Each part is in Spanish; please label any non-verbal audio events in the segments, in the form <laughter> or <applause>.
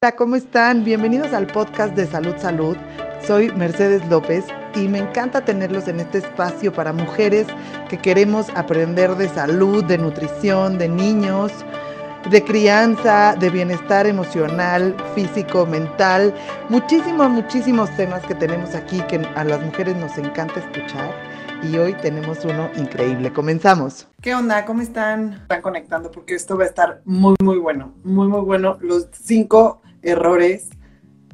Hola, ¿cómo están? Bienvenidos al podcast de Salud Salud. Soy Mercedes López y me encanta tenerlos en este espacio para mujeres que queremos aprender de salud, de nutrición, de niños, de crianza, de bienestar emocional, físico, mental. Muchísimos, muchísimos temas que tenemos aquí que a las mujeres nos encanta escuchar y hoy tenemos uno increíble. Comenzamos. ¿Qué onda? ¿Cómo están? Están conectando porque esto va a estar muy, muy bueno. Muy, muy bueno. Los cinco errores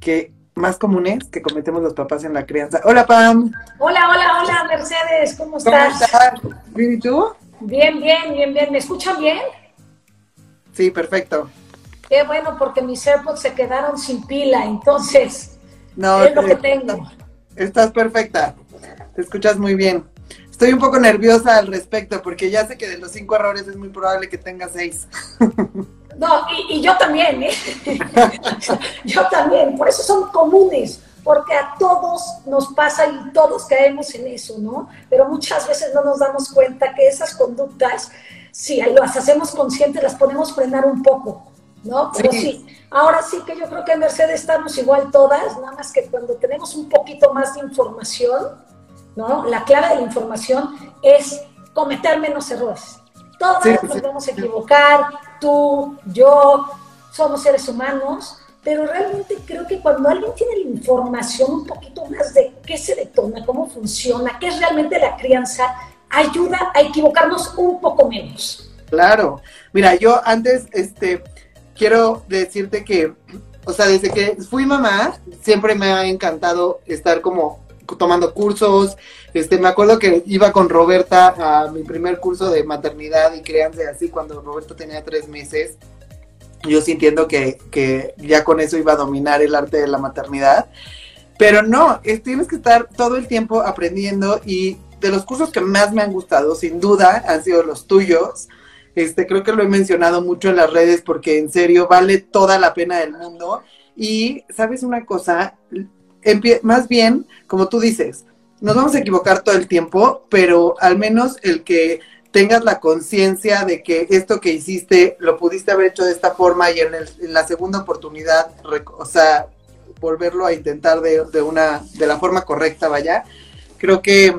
que más comunes que cometemos los papás en la crianza. Hola, Pam. Hola, hola, hola, Mercedes. ¿Cómo estás? ¿Cómo estás? ¿Bien y tú? Bien, bien, bien, bien. ¿Me escuchan bien? Sí, perfecto. Qué bueno, porque mis AirPods se quedaron sin pila, entonces no, es lo que tengo. Estás perfecta. Te escuchas muy bien. Estoy un poco nerviosa al respecto porque ya sé que de los cinco errores es muy probable que tenga seis. <laughs> No, y, yo también, ¿eh? <laughs> yo también, por eso son comunes, porque a todos nos pasa y todos caemos en eso, ¿no? Pero muchas veces no nos damos cuenta que esas conductas, si las hacemos conscientes, las podemos frenar un poco, ¿no? Pero sí. ahora sí que yo creo que en Mercedes estamos igual todas, nada más que cuando tenemos un poquito más de información, ¿no? La clave de la información es cometer menos errores. Todos nos vamos a equivocar, tú, yo, somos seres humanos, pero realmente creo que cuando alguien tiene la información un poquito más de qué se detona, cómo funciona, qué es realmente la crianza, ayuda a equivocarnos un poco menos. Claro. Mira, yo antes, este, quiero decirte que, o sea, desde que fui mamá, siempre me ha encantado estar como tomando cursos. Este, me acuerdo que iba con Roberta a mi primer curso de maternidad y crianza así cuando Roberta tenía tres meses. Yo sintiendo que, que ya con eso iba a dominar el arte de la maternidad. Pero no, tienes que estar todo el tiempo aprendiendo y de los cursos que más me han gustado, sin duda, han sido los tuyos. Este, creo que lo he mencionado mucho en las redes porque en serio vale toda la pena del mundo. Y, ¿sabes una cosa? Más bien, como tú dices, nos vamos a equivocar todo el tiempo, pero al menos el que tengas la conciencia de que esto que hiciste lo pudiste haber hecho de esta forma y en, la segunda oportunidad, o sea, volverlo a intentar de, de, una, de la forma correcta, vaya. Creo que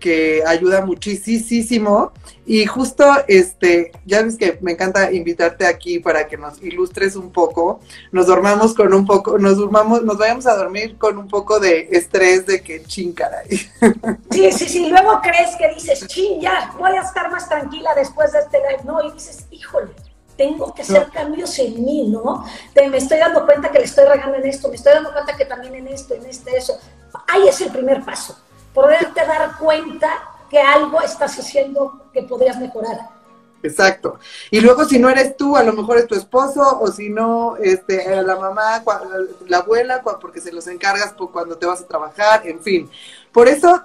que ayuda muchísimo. Y justo, este, ya ves que me encanta invitarte aquí para que nos ilustres un poco. Nos dormamos con un poco, nos durmamos, nos vayamos a dormir con un poco de estrés de que ching, caray. <laughs> Sí, sí, sí. Luego crees que dices, ching, ya, voy a estar más tranquila después de este live. No, y dices, híjole, tengo que hacer cambios en mí, ¿no? me estoy dando cuenta que le estoy regando en esto, me estoy dando cuenta que también en esto, en este, eso. Ahí es el primer paso poderte dar cuenta que algo estás haciendo que podrías mejorar. Exacto. Y luego si no eres tú, a lo mejor es tu esposo, o si no, este, la mamá, la abuela, porque se los encargas cuando te vas a trabajar, en fin. Por eso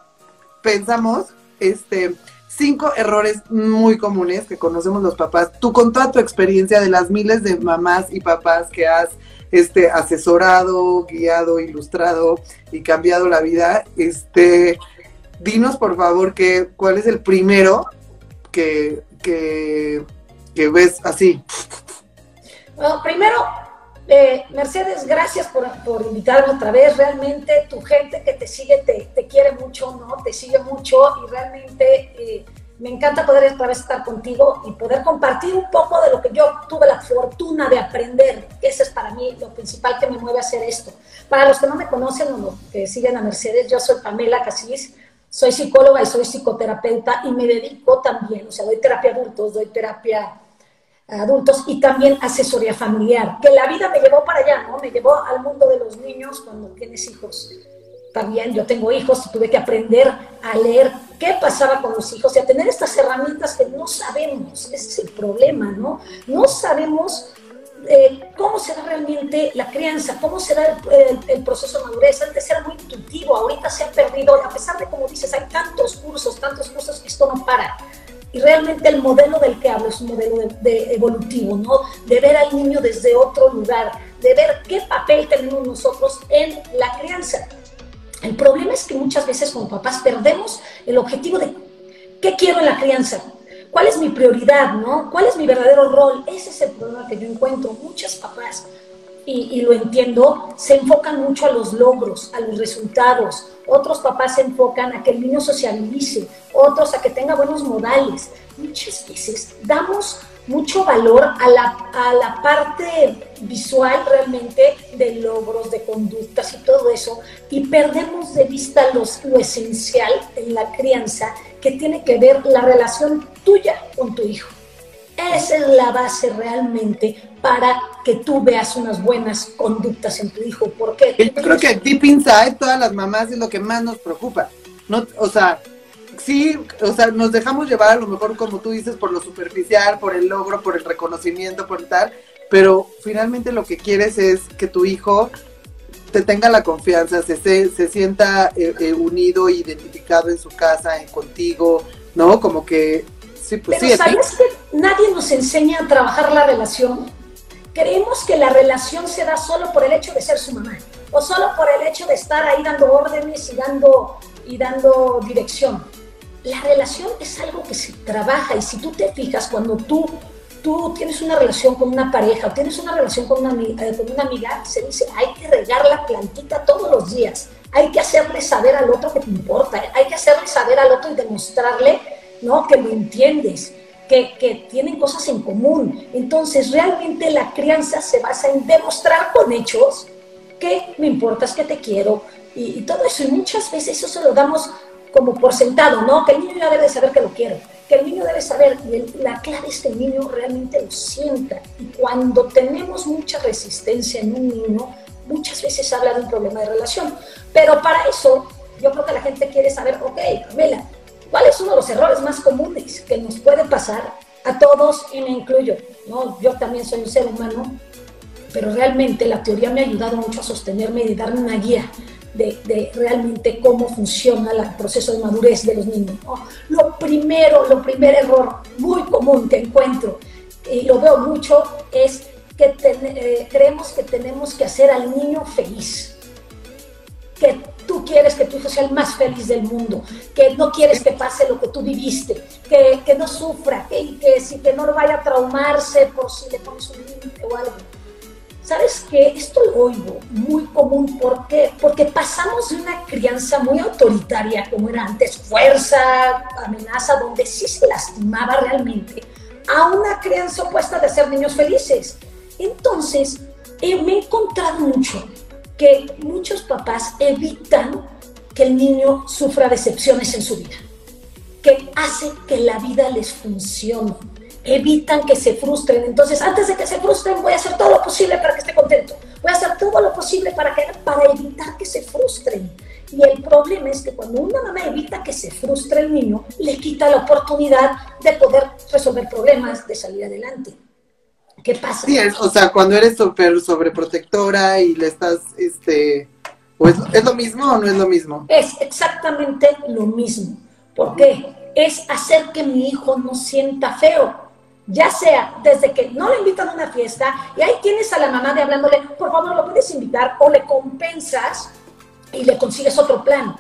pensamos, este, cinco errores muy comunes que conocemos los papás. Tú con toda tu experiencia de las miles de mamás y papás que has este, asesorado, guiado, ilustrado y cambiado la vida, este, dinos por favor que, cuál es el primero que, que, ves así. Bueno, primero, eh, Mercedes, gracias por, por, invitarme otra vez. Realmente tu gente que te sigue te, te quiere mucho, ¿no? Te sigue mucho y realmente eh, me encanta poder otra vez estar contigo y poder compartir un poco de lo que yo tuve la fortuna de aprender. Ese es para mí lo principal que me mueve a hacer esto. Para los que no me conocen o que siguen a Mercedes, yo soy Pamela Casís, soy psicóloga y soy psicoterapeuta y me dedico también, o sea, doy terapia a adultos, doy terapia a adultos y también asesoría familiar, que la vida me llevó para allá, ¿no? Me llevó al mundo de los niños cuando tienes hijos también yo tengo hijos y tuve que aprender a leer qué pasaba con los hijos y a tener estas herramientas que no sabemos, ese es el problema, ¿no? No sabemos eh, cómo se da realmente la crianza, cómo se da el, proceso de madurez. Antes era muy intuitivo, ahorita se ha perdido, a pesar de, como dices, hay tantos cursos, tantos cursos que esto no para. Y realmente el modelo del que hablo es un modelo de evolutivo, ¿no? De ver al niño desde otro lugar, de ver qué papel tenemos nosotros en la crianza. El problema es que muchas veces como papás perdemos el objetivo de qué quiero en la crianza, cuál es mi prioridad, ¿no? ¿Cuál es mi verdadero rol? Ese es el problema que yo encuentro. Muchas papás y, lo entiendo, se enfocan mucho a los logros, a los resultados. Otros papás se enfocan a que el niño socialice, otros a que tenga buenos modales. Muchas veces damos mucho valor a la, a la parte visual realmente de logros, de conductas y todo eso, y perdemos de vista los, lo esencial en la crianza que tiene que ver la relación tuya con tu hijo. Esa es la base realmente para que tú veas unas buenas conductas en tu hijo. Porque yo creo que deep inside todas las mamás es lo que más nos preocupa. No, o sea, sí, o sea, nos dejamos llevar a lo mejor como tú dices por lo superficial, por el logro, por el reconocimiento, por tal, pero finalmente lo que quieres es que tu hijo te tenga la confianza, se, se, sienta eh, eh, unido, identificado en su casa, en contigo, ¿no? Como que Sí, pues Pero ¿sabes que nadie nos enseña a trabajar la relación? Creemos que la relación se da solo por el hecho de ser su mamá o solo por el hecho de estar ahí dando órdenes y dando, y dando dirección. La relación es algo que se trabaja y si tú te fijas, cuando tú, tú tienes una relación con una pareja o tienes una relación con una, eh, con una amiga, se dice, hay que regar la plantita todos los días, hay que hacerle saber al otro que te importa, hay que hacerle saber al otro y demostrarle ¿no? Que lo entiendes, que, que, tienen cosas en común. Entonces, realmente la crianza se basa en demostrar con hechos que me importas, que te quiero y, todo eso. Y muchas veces eso se lo damos como por sentado, ¿no? Que el niño ya debe saber que lo quiero, que el niño debe saber, la clave es que el niño realmente lo sienta. Y cuando tenemos mucha resistencia en un niño, muchas veces habla de un problema de relación. Pero para eso, yo creo que la gente quiere saber, ok, Carmela, ¿Cuál es uno de los errores más comunes que nos puede pasar a todos y me incluyo? ¿no? Yo también soy un ser humano, pero realmente la teoría me ha ayudado mucho a sostenerme y darme una guía de, realmente cómo funciona el proceso de madurez de los niños. Lo primero, lo primer error muy común que encuentro, y lo veo mucho, es que eh, creemos que tenemos que hacer al niño feliz. Que tú quieres que tu hijo sea el más feliz del mundo, que no quieres que pase lo que tú viviste, que, que no sufra, que, que, que no vaya a traumarse por si le pones un límite o algo. ¿Sabes qué? Esto lo oigo muy común. ¿Por qué? Porque pasamos de una crianza muy autoritaria, como era antes, fuerza, amenaza, donde sí se lastimaba realmente, a una crianza opuesta de ser niños felices. Entonces, eh, me he encontrado mucho que muchos papás evitan que el niño sufra decepciones en su vida, que hace que la vida les funcione, evitan que se frustren. Entonces, antes de que se frustren, voy a hacer todo lo posible para que esté contento, voy a hacer todo lo posible para, que, para evitar que se frustren. Y el problema es que cuando una mamá evita que se frustre el niño, le quita la oportunidad de poder resolver problemas, de salir adelante. ¿Qué pasa? Sí, o sea, cuando eres súper sobreprotectora y le estás, este, pues, ¿es lo mismo o no es lo mismo? Es exactamente lo mismo. ¿Por qué? Es hacer que mi hijo no sienta feo. Ya sea desde que no le invitan a una fiesta y ahí tienes a la mamá de hablándole, por favor, lo puedes invitar o le compensas y le consigues otro plan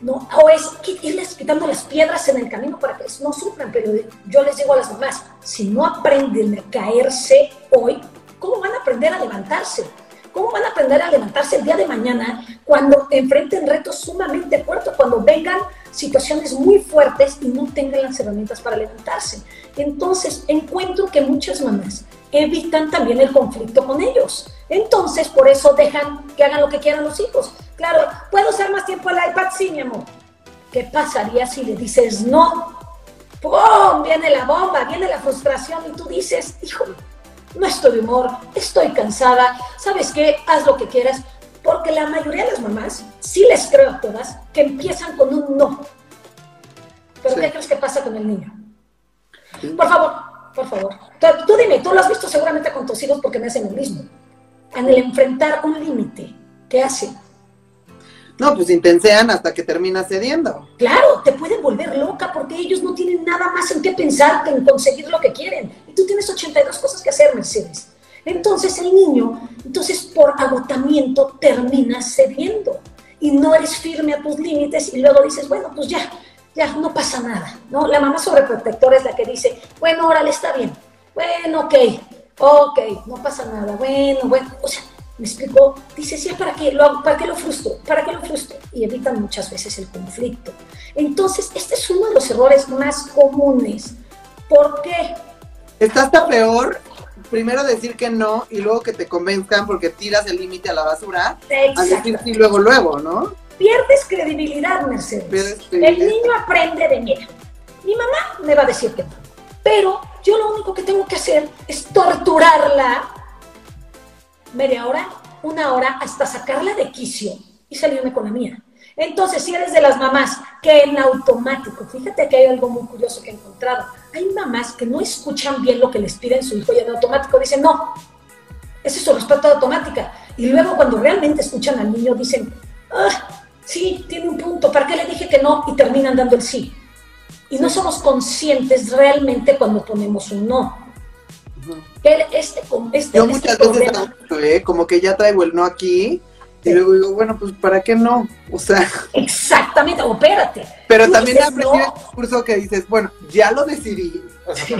¿no? O es irles quitando las piedras en el camino para que no sufran, pero yo les digo a las mamás, si no aprenden a caerse hoy, ¿cómo van a aprender a levantarse? ¿Cómo van a aprender a levantarse el día de mañana cuando enfrenten retos sumamente fuertes, cuando vengan situaciones muy fuertes y no tengan las herramientas para levantarse? Entonces, encuentro que muchas mamás evitan también el conflicto con ellos. Entonces, por eso dejan que hagan lo que quieran los hijos. Claro, ¿puedo usar más tiempo el iPad? Sí, mi amor. ¿Qué pasaría si le dices no? ¡Pum! Viene la bomba, viene la frustración y tú dices, hijo, no estoy de humor, estoy cansada, ¿sabes qué? Haz lo que quieras. Porque la mayoría de las mamás, sí les creo a todas, que empiezan con un no. Pero ¿qué crees que pasa con el niño? Por favor, por favor. Tú, dime, tú lo has visto seguramente con tus hijos porque me hacen lo mismo. En el enfrentar un límite, ¿qué hacen? No, pues intensean hasta que termina cediendo. Claro, te pueden volver loca porque ellos no tienen nada más en qué pensar que en conseguir lo que quieren. Y tú tienes 82 cosas que hacer, Mercedes. Entonces el niño, entonces por agotamiento termina cediendo y no eres firme a tus límites y luego dices, bueno, pues ya, ya no pasa nada, ¿no? La mamá sobreprotectora es la que dice, bueno, órale, está bien, bueno, ok, ok, no pasa nada, bueno, bueno, o sea, ¿Me explicó? Dices, ya, ¿para qué lo ¿Para qué lo frustro? ¿Para qué lo frustro? Y evitan muchas veces el conflicto. Entonces, este es uno de los errores más comunes. ¿Por qué? Está hasta peor primero decir que no y luego que te convenzcan porque tiras el límite a la basura. A decir sí luego, luego, ¿no? Pierdes credibilidad, Mercedes. El niño aprende de mí. Mi mamá me va a decir que no. Pero yo lo único que tengo que hacer es torturarla media hora, una hora, hasta sacarla de quicio y salirme con la mía. Entonces, si eres de las mamás que en automático, fíjate que hay algo muy curioso que he encontrado, hay mamás que no escuchan bien lo que les piden su hijo y en automático dicen, no, ese es su respuesta automática. Y luego cuando realmente escuchan al niño dicen, ah, sí, tiene un punto, ¿para qué le dije que no? Y terminan dando el sí. Y no somos conscientes realmente cuando ponemos un no. Este, este, Yo muchas veces ¿eh? como que ya traigo el no aquí y luego digo, bueno, pues ¿para qué no? O sea. Exactamente, opérate. Pero también aprendí el discurso que dices, bueno, ya lo decidí. O sea,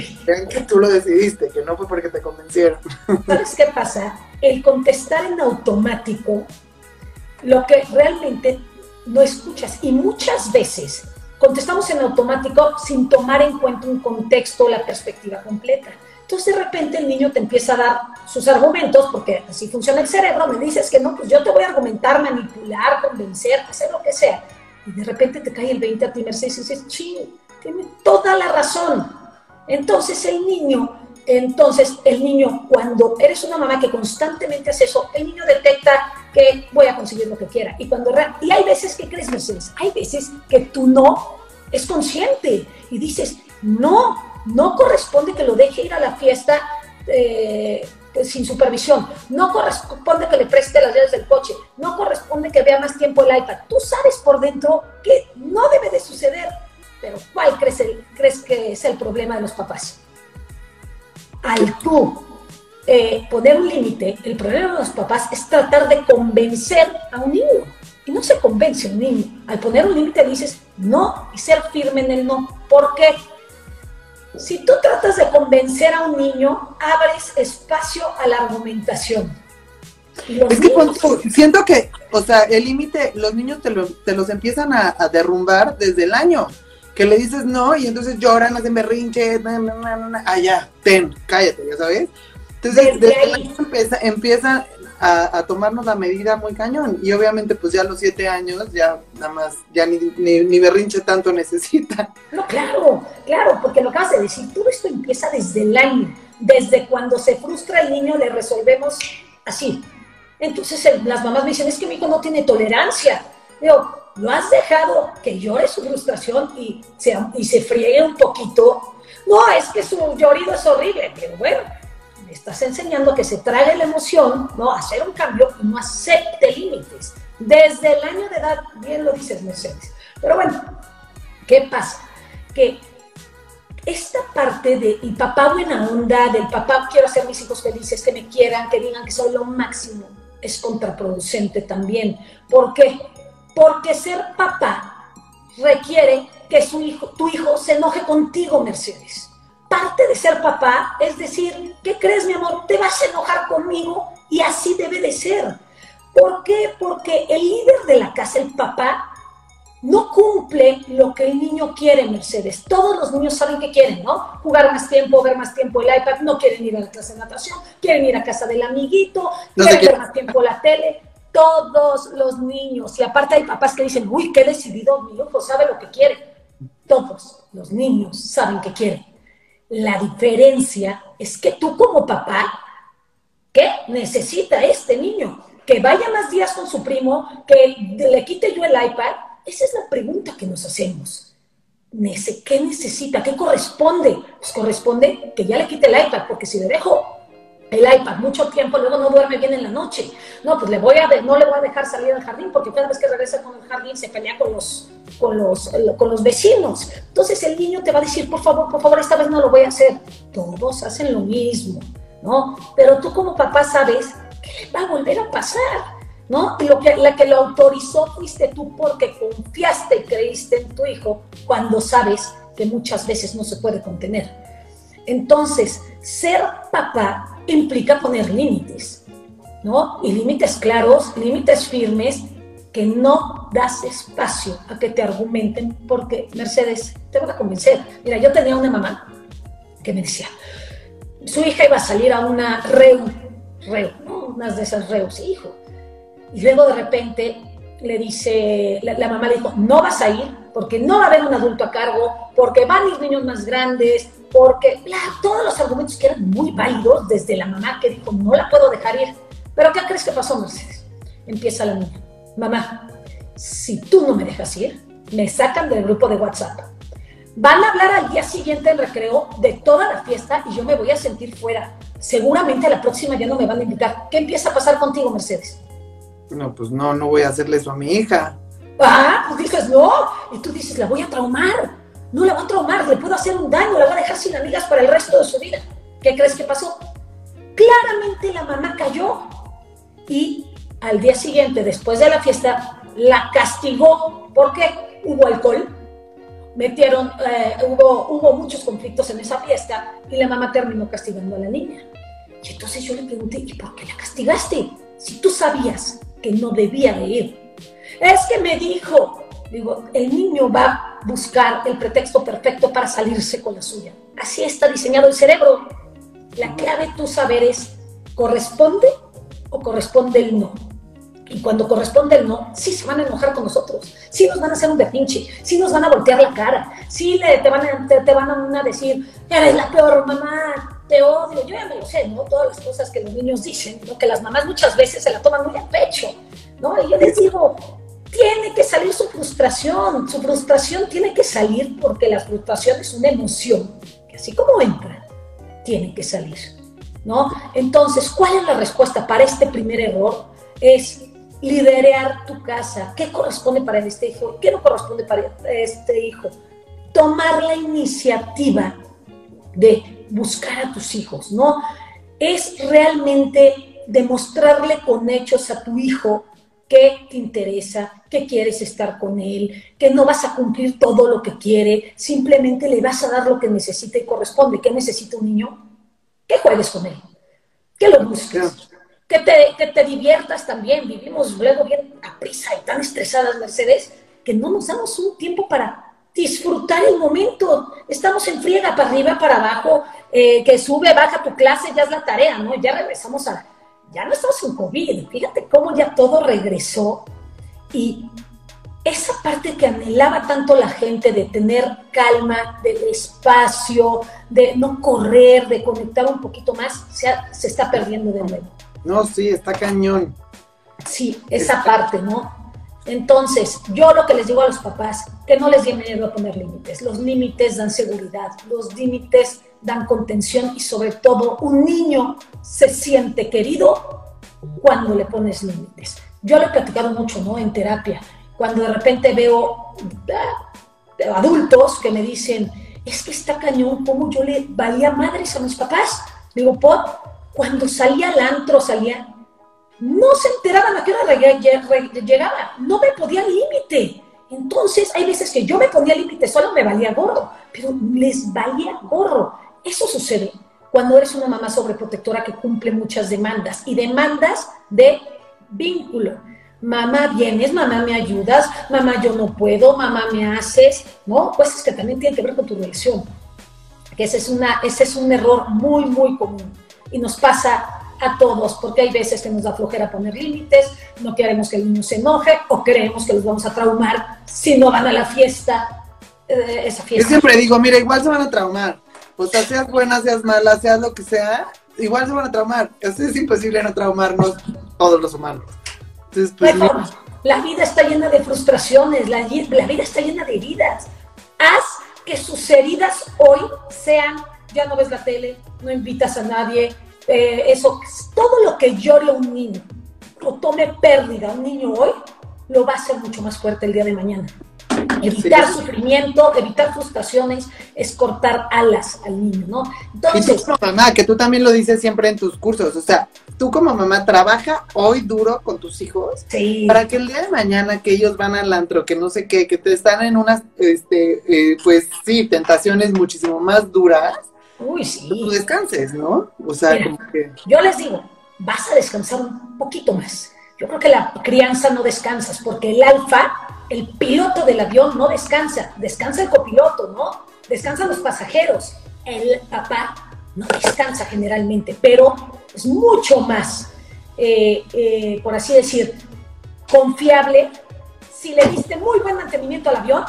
que tú lo decidiste, que no fue porque te convencieron. <laughs> ¿Sabes qué pasa? El contestar en automático, lo que realmente no escuchas, y muchas veces contestamos en automático sin tomar en cuenta un contexto, la perspectiva completa. Entonces de repente el niño te empieza a dar sus argumentos, porque así funciona el cerebro, me dices que no, pues yo te voy a argumentar, manipular, convencer, hacer lo que sea. Y de repente te cae el 20 a ti, Mercedes, y dices, ching, tiene toda la razón. Entonces el niño, entonces el niño, cuando eres una mamá que constantemente hace eso, el niño detecta que voy a conseguir lo que quiera. Y, cuando, y hay veces que crees, Mercedes, hay veces que tú no es consciente y dices, no, no corresponde que lo deje ir a la fiesta eh, sin supervisión, no corresponde que le preste las llaves del coche, no corresponde que vea más tiempo el iPad. Tú sabes por dentro que no debe de suceder, pero ¿cuál crees, crees que es el problema de los papás? Al tú eh, poner un límite, el problema de los papás es tratar de convencer a un niño. Y no se convence un niño. Al poner un límite dices no y ser firme en el no. ¿Por qué? Si tú tratas de convencer a un niño, abres espacio a la argumentación. Es que siento que, o sea, el límite, los niños te, los empiezan a, derrumbar desde el año. Que le dices no y entonces lloran, hacen berrinche, allá, ten, cállate, ya sabes. Entonces, desde, el año empieza, empieza a, tomarnos la medida muy cañón. Y obviamente, pues ya a los siete años, ya nada más, ya ni, ni, berrinche tanto <laughs> necesita. No, claro, claro, porque lo acabas de decir, todo esto empieza desde el año. Desde cuando se frustra el niño, le resolvemos así. Entonces las mamás me dicen, es que mi hijo no tiene tolerancia. Digo, ¿lo has dejado que llore su frustración y se, y se friegue un poquito? No, es que su llorido es horrible, pero bueno, estás enseñando que se trague la emoción, ¿no? Hacer un cambio y no acepte límites. Desde el año de edad, bien lo dices, Mercedes. Pero bueno, ¿qué pasa? Que esta parte de y papá buena onda, del papá quiero hacer mis hijos felices, que me quieran, que digan que soy lo máximo, es contraproducente también. ¿Por qué? Porque ser papá requiere que su hijo, tu hijo se enoje contigo, Mercedes parte de ser papá es decir, ¿qué crees, mi amor? Te vas a enojar conmigo y así debe de ser. ¿Por qué? Porque el líder de la casa, el papá, no cumple lo que el niño quiere, Mercedes. Todos los niños saben que quieren, ¿no? Jugar más tiempo, ver más tiempo el iPad, no quieren ir a la clase de natación, quieren ir a casa del amiguito, quieren ver más tiempo la tele. Todos los niños. Y aparte hay papás que dicen, uy, qué decidido, mi hijo sabe lo que quiere. Todos los niños saben que quieren. La diferencia es que tú como papá, ¿qué necesita este niño? Que vaya más días con su primo, que le quite yo el iPad. Esa es la pregunta que nos hacemos. ¿Qué necesita? ¿Qué corresponde? Pues corresponde que ya le quite el iPad, porque si le dejo el iPad mucho tiempo, luego no duerme bien en la noche. No, pues le voy a no le voy a dejar salir al jardín porque cada vez que regresa con el jardín se pelea con los, con los, con los vecinos. Entonces el niño te va a decir, por favor, por favor, esta vez no lo voy a hacer. Todos hacen lo mismo, ¿no? Pero tú como papá sabes que va a volver a pasar. ¿No? Y lo que, la que lo autorizó fuiste tú porque confiaste y creíste en tu hijo cuando sabes que muchas veces no se puede contener. Entonces, ser papá implica poner límites. ¿no? Y límites claros, límites firmes, que no das espacio a que te argumenten, porque Mercedes, te van a convencer. Mira, yo tenía una mamá que me decía, su hija iba a salir a una reu, reu. Unas de esas reus, hijo. Y luego de repente le dice, la, mamá le dijo, no vas a ir porque no va a haber un adulto a cargo, porque van los niños más grandes, porque todos los argumentos que eran muy válidos desde la mamá que dijo, no la puedo dejar ir. Pero ¿qué crees que pasó, Mercedes? Empieza la niña, mamá, si tú no me dejas ir, me sacan del grupo de WhatsApp. Van a hablar al día siguiente en recreo de toda la fiesta y yo me voy a sentir fuera. Seguramente a la próxima ya no me van a invitar. ¿Qué empieza a pasar contigo, Mercedes? No, pues no, no voy a hacerle eso a mi hija. Ah, pues dices no. Y tú dices, la voy a traumar. No la voy a traumar, le puedo hacer un daño, la voy a dejar sin amigas para el resto de su vida. ¿Qué crees que pasó? Claramente la mamá cayó y al día siguiente, después de la fiesta, la castigó. ¿Por qué? Hubo alcohol, metieron, eh, hubo, hubo muchos conflictos en esa fiesta y la mamá terminó castigando a la niña. Y entonces yo le pregunté, ¿y por qué la castigaste? Si tú sabías que no debía de ir. Es que me dijo, digo, el niño va a buscar el pretexto perfecto para salirse con la suya. Así está diseñado el cerebro. La clave tú saber es, ¿corresponde o corresponde el no? Y cuando corresponde el no, sí se van a enojar con nosotros, sí nos van a hacer un berrinche, sí nos van a voltear la cara, sí le, te, van a, te, van a decir, eres la peor mamá, te odio, yo ya me lo sé, ¿no? Todas las cosas que los niños dicen, ¿no? que las mamás muchas veces se la toman muy a pecho, ¿no? Y yo les digo, tiene que salir su frustración, su frustración tiene que salir porque la frustración es una emoción, que así como entra, tiene que salir, ¿no? Entonces, ¿cuál es la respuesta para este primer error? Es liderear tu casa. ¿Qué corresponde para este hijo? ¿Qué no corresponde para este hijo? Tomar la iniciativa de buscar a tus hijos, ¿no? Es realmente demostrarle con hechos a tu hijo que te interesa, que quieres estar con él, que no vas a cumplir todo lo que quiere, simplemente le vas a dar lo que necesita y corresponde. ¿Qué necesita un niño? Que juegues con él, que lo busques, que te, que te diviertas también. Vivimos luego bien a prisa y tan estresadas, Mercedes, que no nos damos un tiempo para disfrutar el momento. Estamos en friega para arriba, para abajo, eh, que sube, baja tu clase, ya es la tarea, ¿no? Ya regresamos a... Ya no estamos en COVID, fíjate cómo ya todo regresó y esa parte que anhelaba tanto la gente de tener calma, de espacio, de no correr, de conectar un poquito más, se, se está perdiendo de nuevo. No, sí, está cañón. Sí, esa parte, ¿no? Entonces, yo lo que les digo a los papás, que no les dé miedo a poner límites. Los límites dan seguridad, los límites dan contención y sobre todo un niño se siente querido cuando le pones límites. Yo lo he platicado mucho, ¿no? En terapia, cuando de repente veo ah, adultos que me dicen, es que está cañón, ¿cómo yo le valía madres a mis papás? Digo, Pop, cuando salía al antro, salía, no se enteraban a qué hora llegaba, no me podía límite. Entonces, hay veces que yo me ponía límite, solo me valía gorro, pero les valía gorro. Eso sucede cuando eres una mamá sobreprotectora que cumple muchas demandas y demandas de vínculo. Mamá vienes, mamá me ayudas, mamá yo no puedo, mamá me haces, ¿no? Pues es que también tiene que ver con tu relación. Que ese es, una, ese es un error muy, muy común y nos pasa a todos, porque hay veces que nos da flojera poner límites, no queremos que el niño se enoje o creemos que los vamos a traumar si no van a la fiesta, eh, esa fiesta. Yo siempre digo, mira, igual se van a traumar. O sea, seas buena, seas mala, seas lo que sea, igual se van a traumar. Es, es imposible no traumarnos todos los humanos. Entonces, pues, la vida está llena de frustraciones, la, la vida está llena de heridas. Haz que sus heridas hoy sean ya no ves la tele, no invitas a nadie, eh, eso, todo lo que llore un niño o tome pérdida un niño hoy, lo va a hacer mucho más fuerte el día de mañana. Evitar sufrimiento, evitar frustraciones, es cortar alas al niño, ¿no? Entonces, y tú como mamá, que tú también lo dices siempre en tus cursos, o sea, tú como mamá trabaja hoy duro con tus hijos para que el día de mañana que ellos van al antro, que no sé qué, que te están en unas, este, eh, pues sí, tentaciones muchísimo más duras, Uy, sí. Tú descanses, ¿no? O sea, como que... Yo les digo, vas a descansar un poquito más. Yo creo que la crianza no descansas, porque el alfa, el piloto del avión, no descansa, descansa el copiloto, ¿no? Descansan los pasajeros. El papá no descansa generalmente, pero es mucho más, eh, eh, por así decir, confiable si le diste muy buen mantenimiento al avión,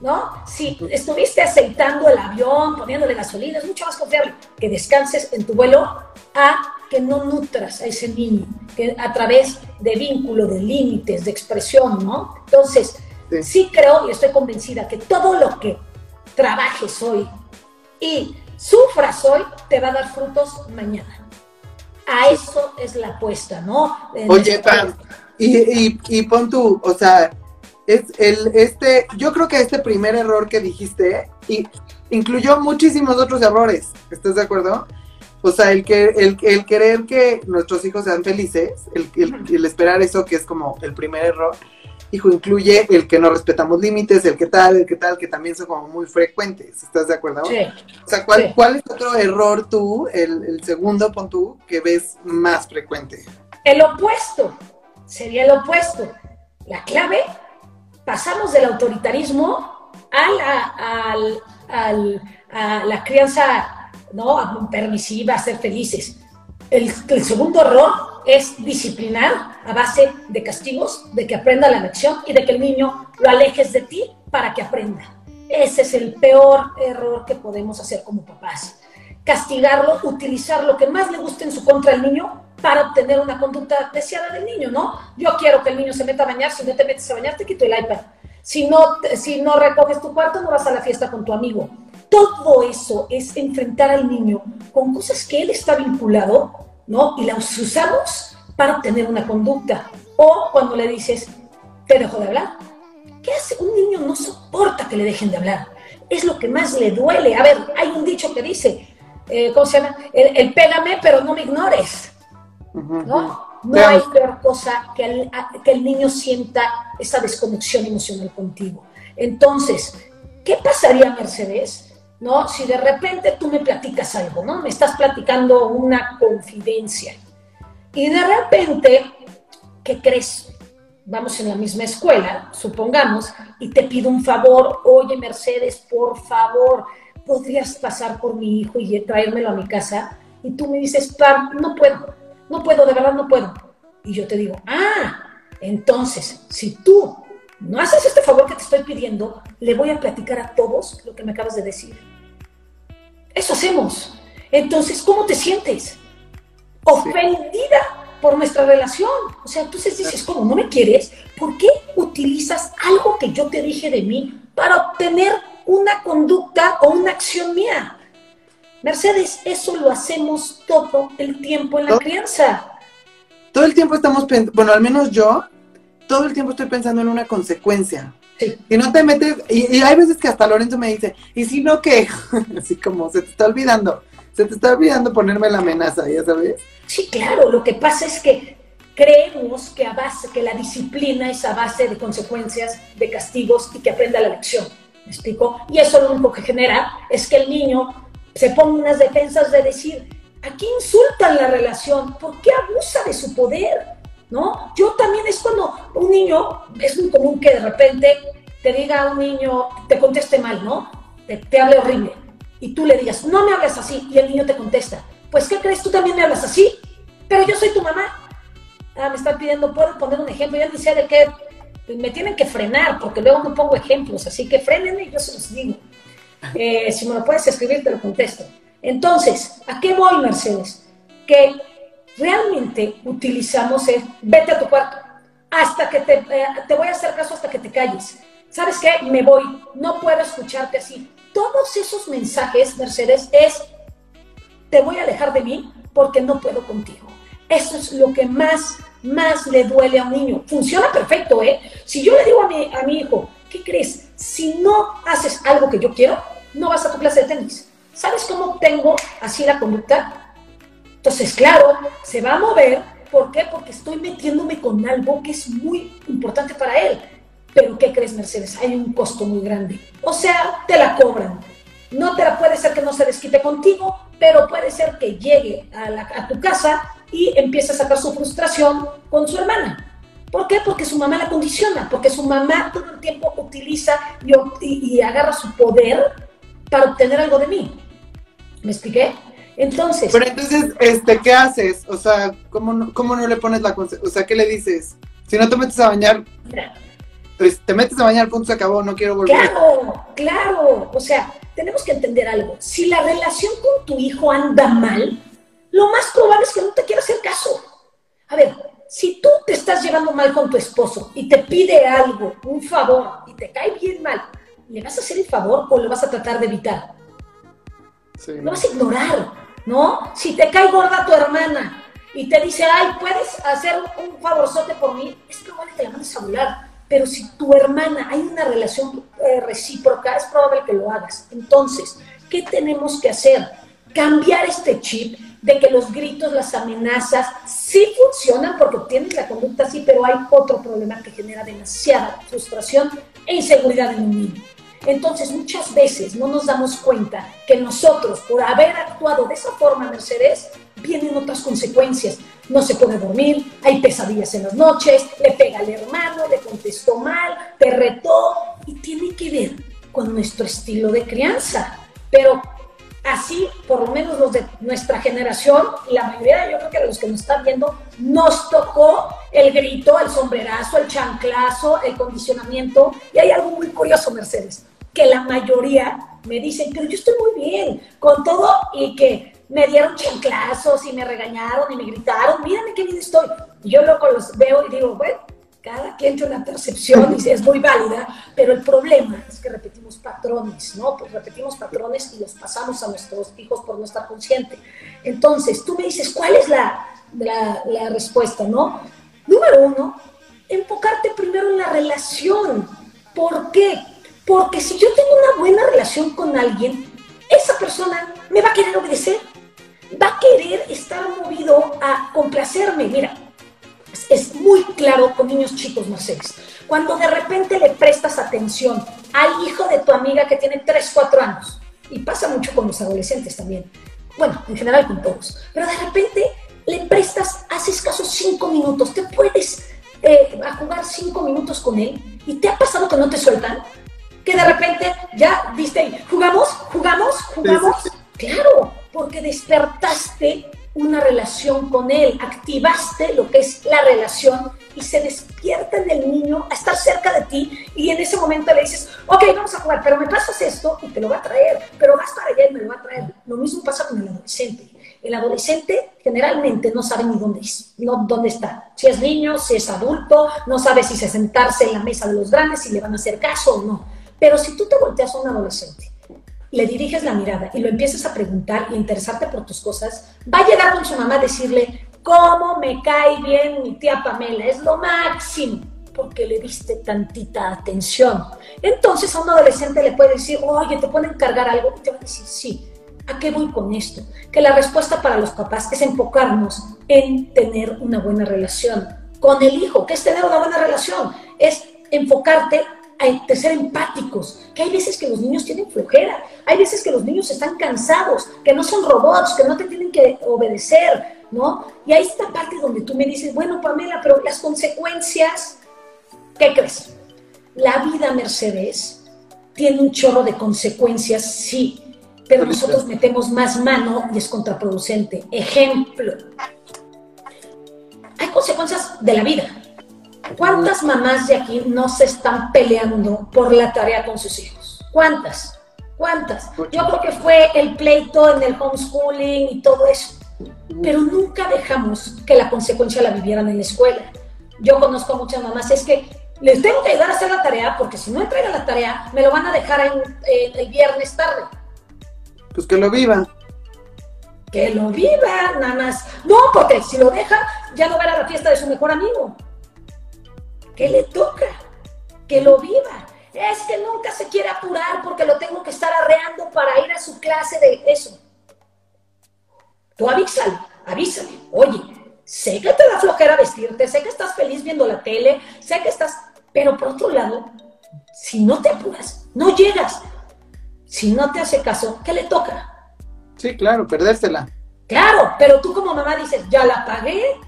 ¿no? Si estuviste aceitando el avión, poniéndole gasolina, es mucho más confiable que descanses en tu vuelo a que no nutras a ese niño que a través de vínculo, de límites, de expresión, ¿no? Entonces, sí. creo y estoy convencida que todo lo que trabajes hoy y sufras hoy te va a dar frutos mañana. A eso es la apuesta, ¿no? Oye, Pam, y, y, pon tú, o sea, es el, este, yo creo que este primer error que dijiste y incluyó muchísimos otros errores, ¿estás de acuerdo? O sea, el, que, el, el querer que nuestros hijos sean felices, el, el, esperar eso que es como el primer error, hijo, incluye el que no respetamos límites, el que tal, el que tal, que también son como muy frecuentes, ¿estás de acuerdo? Sí. O sea, ¿cuál, ¿cuál es otro error tú, el, el segundo, pon tú, que ves más frecuente? El opuesto, sería el opuesto. La clave pasamos del autoritarismo a la, a la crianza ¿no? permisiva, ser felices. El, segundo error es disciplinar a base de castigos, de que aprenda la lección y de que el niño lo alejes de ti para que aprenda. Ese es el peor error que podemos hacer como papás. Castigarlo, utilizar lo que más le guste en su contra al niño para obtener una conducta deseada del niño, ¿no? Yo quiero que el niño se meta a bañar, si no te metes a bañar, te quito el iPad. Si no, si no recoges tu cuarto, no vas a la fiesta con tu amigo. Todo eso es enfrentar al niño con cosas que él está vinculado, ¿no? Y las usamos para obtener una conducta. O cuando le dices, te dejo de hablar. ¿Qué hace? Un niño no soporta que le dejen de hablar. Es lo que más le duele. A ver, hay un dicho que dice, eh, ¿cómo se llama? el pégame, pero no me ignores. ¿no? No hay peor cosa que el, que el niño sienta esa desconexión emocional contigo. Entonces, ¿qué pasaría, Mercedes? ¿No? Si de repente tú me platicas algo, ¿no? Me estás platicando una confidencia. Y de repente, ¿qué crees? Vamos en la misma escuela, supongamos, y te pido un favor, oye Mercedes, por favor, ¿podrías pasar por mi hijo y traérmelo a mi casa? Y tú me dices, Pam, no puedo no puedo, de verdad no puedo. Y yo te digo, ah, entonces, si tú no haces este favor que te estoy pidiendo, le voy a platicar a todos lo que me acabas de decir. Eso hacemos. Entonces, ¿cómo te sientes? Ofendida por nuestra relación. O sea, entonces dices, ¿cómo no me quieres? ¿Por qué utilizas algo que yo te dije de mí para obtener una conducta o una acción mía? Mercedes, eso lo hacemos todo el tiempo en la crianza. Todo el tiempo estamos, bueno, al menos yo, todo el tiempo estoy pensando en una consecuencia. Sí. Y no te metes, y, hay veces que hasta Lorenzo me dice, ¿y si no qué? <laughs> Así como, se te está olvidando, se te está olvidando ponerme la amenaza, ¿ya sabes? Sí, claro, lo que pasa es que creemos que a base, que la disciplina es a base de consecuencias, de castigos y que aprenda la lección. ¿Me explico? Y eso lo único que genera es que el niño se ponen unas defensas de decir, aquí insultan la relación, ¿por qué abusa de su poder? ¿No? Yo también es cuando un niño, es muy común que de repente te diga a un niño, te conteste mal, ¿no? Te, te hable horrible. Y tú le digas, no me hables así. Y el niño te contesta, pues ¿qué crees? Tú también me hablas así. Pero yo soy tu mamá. Ah, me están pidiendo, ¿puedo poner un ejemplo? Ya decía de que me tienen que frenar, porque luego no pongo ejemplos. Así que frenenme y yo se los digo. Eh, si me lo puedes escribir, te lo contesto. Entonces, ¿a qué voy, Mercedes? Que realmente utilizamos el vete a tu cuarto, hasta que te, eh, te voy a hacer caso hasta que te calles. ¿Sabes qué? Me voy, no puedo escucharte así. Todos esos mensajes, Mercedes, es te voy a alejar de mí porque no puedo contigo. Eso es lo que más, más le duele a un niño. Funciona perfecto, ¿eh? Si yo le digo a mi, a mi hijo, ¿qué crees? Si no haces algo que yo quiero, no vas a tu clase de tenis. ¿Sabes cómo tengo así la conducta? Entonces, claro, se va a mover. ¿Por qué? Porque estoy metiéndome con algo que es muy importante para él. Pero ¿qué crees, Mercedes? Hay un costo muy grande. O sea, te la cobran. No te la puede ser que no se desquite contigo, pero puede ser que llegue a, tu casa y empieza a sacar su frustración con su hermana. ¿Por qué? Porque su mamá la condiciona, porque su mamá todo el tiempo utiliza y, y agarra su poder para obtener algo de mí. ¿Me expliqué? Entonces. Pero entonces, este, ¿qué haces? O sea, ¿cómo no, cómo no le pones la O sea, ¿qué le dices? Si no te metes a bañar, pues te metes a bañar, punto se acabó, no quiero volver. Claro, claro. O sea, tenemos que entender algo. Si la relación con tu hijo anda mal, lo más probable es que no te quiera hacer caso. A ver, si tú te estás llevando mal con tu esposo y te pide algo, un favor, y te cae bien mal, ¿le vas a hacer el favor o lo vas a tratar de evitar? Sí, Lo vas a ignorar, ¿no? Si te cae gorda tu hermana y te dice, ay, ¿puedes hacer un favorzote por mí? Es probable que la mandes a volar. Pero si tu hermana hay una relación eh, recíproca, es probable que lo hagas. Entonces, ¿qué tenemos que hacer? Cambiar este chip de que los gritos, las amenazas sí funcionan porque tienes la conducta así, pero hay otro problema que genera demasiada frustración e inseguridad en un niño. Entonces, muchas veces no nos damos cuenta que nosotros, por haber actuado de esa forma, Mercedes, vienen otras consecuencias. No se puede dormir, hay pesadillas en las noches, le pega al hermano, le contestó mal, te retó, y tiene que ver con nuestro estilo de crianza. Pero así, por lo menos los de nuestra generación, y la mayoría, yo creo que los que nos están viendo, nos tocó el grito, el sombrerazo, el chanclazo, el condicionamiento. Y hay algo muy curioso, Mercedes que la mayoría me dicen, pero yo estoy muy bien con todo y que me dieron chanclazos y me regañaron y me gritaron, mírame qué bien estoy. Y yo luego los veo y digo, bueno, cada quien tiene una percepción y es muy válida, pero el problema es que repetimos patrones, ¿no? Pues repetimos patrones y los pasamos a nuestros hijos por no estar consciente. Entonces, tú me dices, ¿cuál es la, la, la respuesta, no? Número uno, enfocarte primero en la relación. ¿Por qué? Porque si yo tengo una buena relación con alguien, esa persona me va a querer obedecer, va a querer estar movido a complacerme. Mira, es, muy claro con niños chicos, Mercedes. Cuando de repente le prestas atención al hijo de tu amiga que tiene 3, 4 años, y pasa mucho con los adolescentes también, bueno, en general con todos, pero de repente le prestas, haces caso 5 minutos, te puedes eh, a jugar 5 minutos con él y te ha pasado que no te sueltan que de repente ya viste, jugamos, jugamos, jugamos. Claro, porque despertaste una relación con él, activaste lo que es la relación y se despierta en el niño a estar cerca de ti y en ese momento le dices, ok, vamos a jugar, pero me pasas esto y te lo va a traer, pero vas para allá y me lo va a traer. Lo mismo pasa con el adolescente. El adolescente generalmente no sabe ni dónde, no, dónde está. Si es niño, si es adulto, no sabe si se sentarse en la mesa de los grandes, si le van a hacer caso o no pero si tú te volteas a un adolescente, le diriges la mirada y lo empiezas a preguntar y interesarte por tus cosas, va a llegar con su mamá a decirle, ¿cómo me cae bien mi tía Pamela? Es lo máximo porque le diste tantita atención. Entonces a un adolescente le puede decir, oye, ¿te pueden cargar algo? Y te va a decir, sí. ¿A qué voy con esto? Que la respuesta para los papás es enfocarnos en tener una buena relación con el hijo. ¿Qué es tener una buena relación? Es enfocarte de ser empáticos, que hay veces que los niños tienen flojera, hay veces que los niños están cansados, que no son robots, que no te tienen que obedecer, ¿no? Y ahí está parte donde tú me dices, bueno, Pamela, pero las consecuencias, ¿qué crees? La vida, Mercedes, tiene un chorro de consecuencias, sí, pero nosotros metemos más mano y es contraproducente. Ejemplo, hay consecuencias de la vida, ¿Cuántas mamás de aquí no se están peleando por la tarea con sus hijos? ¿Cuántas? ¿Cuántas? Yo creo que fue el pleito en el homeschooling y todo eso. Pero nunca dejamos que la consecuencia la vivieran en la escuela. Yo conozco a muchas mamás, es que les tengo que ayudar a hacer la tarea porque si no entregan la tarea, me lo van a dejar en, el viernes tarde. Pues que lo vivan. Que lo vivan, nada más. No, porque si lo dejan, ya no va a la fiesta de su mejor amigo que le toca, que lo viva. Es que nunca se quiere apurar porque lo tengo que estar arreando para ir a su clase de eso. Tú avísale, avísale. Oye, sé que te da flojera vestirte, sé que estás feliz viendo la tele, sé que estás... Pero por otro lado, si no te apuras, no llegas. Si no te hace caso, ¿qué le toca? Sí, claro, perdérsela. Claro, pero tú como mamá dices, ya la pagué,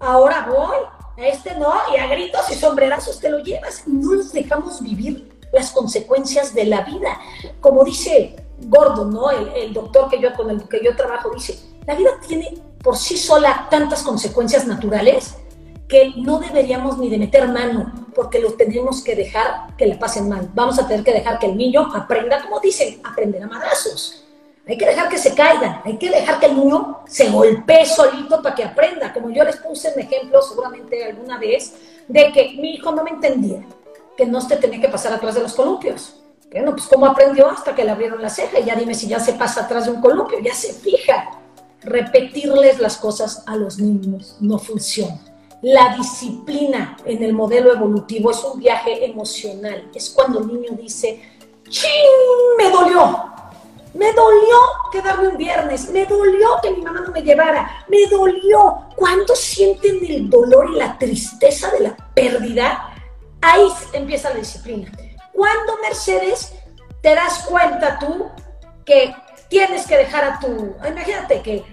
ahora voy, a este no, y a gritos y sombrerazos te lo llevas. No les dejamos vivir las consecuencias de la vida. Como dice Gordon, ¿no? El, doctor que yo, con el que yo trabajo, dice, la vida tiene por sí sola tantas consecuencias naturales que no deberíamos ni de meter mano, porque lo tenemos que dejar que le pasen mal. Vamos a tener que dejar que el niño aprenda, como dicen, aprender a madrazos. Hay que dejar que se caigan, hay que dejar que el niño se golpee solito para que aprenda. Como yo les puse un ejemplo seguramente alguna vez, de que mi hijo no me entendía, que no se tenía que pasar atrás de los columpios. Bueno, pues ¿cómo aprendió? Hasta que le abrieron la ceja ya dime si ya se pasa atrás de un columpio, ya se fija. Repetirles las cosas a los niños no funciona. La disciplina en el modelo evolutivo es un viaje emocional. Es cuando el niño dice, ¡Chin! Me dolió, me dolió quedarme un viernes, me dolió que mi mamá no me llevara, me dolió. ¿Cuándo sienten el dolor y la tristeza de la pérdida? Ahí empieza la disciplina. Cuando Mercedes te das cuenta tú que tienes que dejar a tu, imagínate que,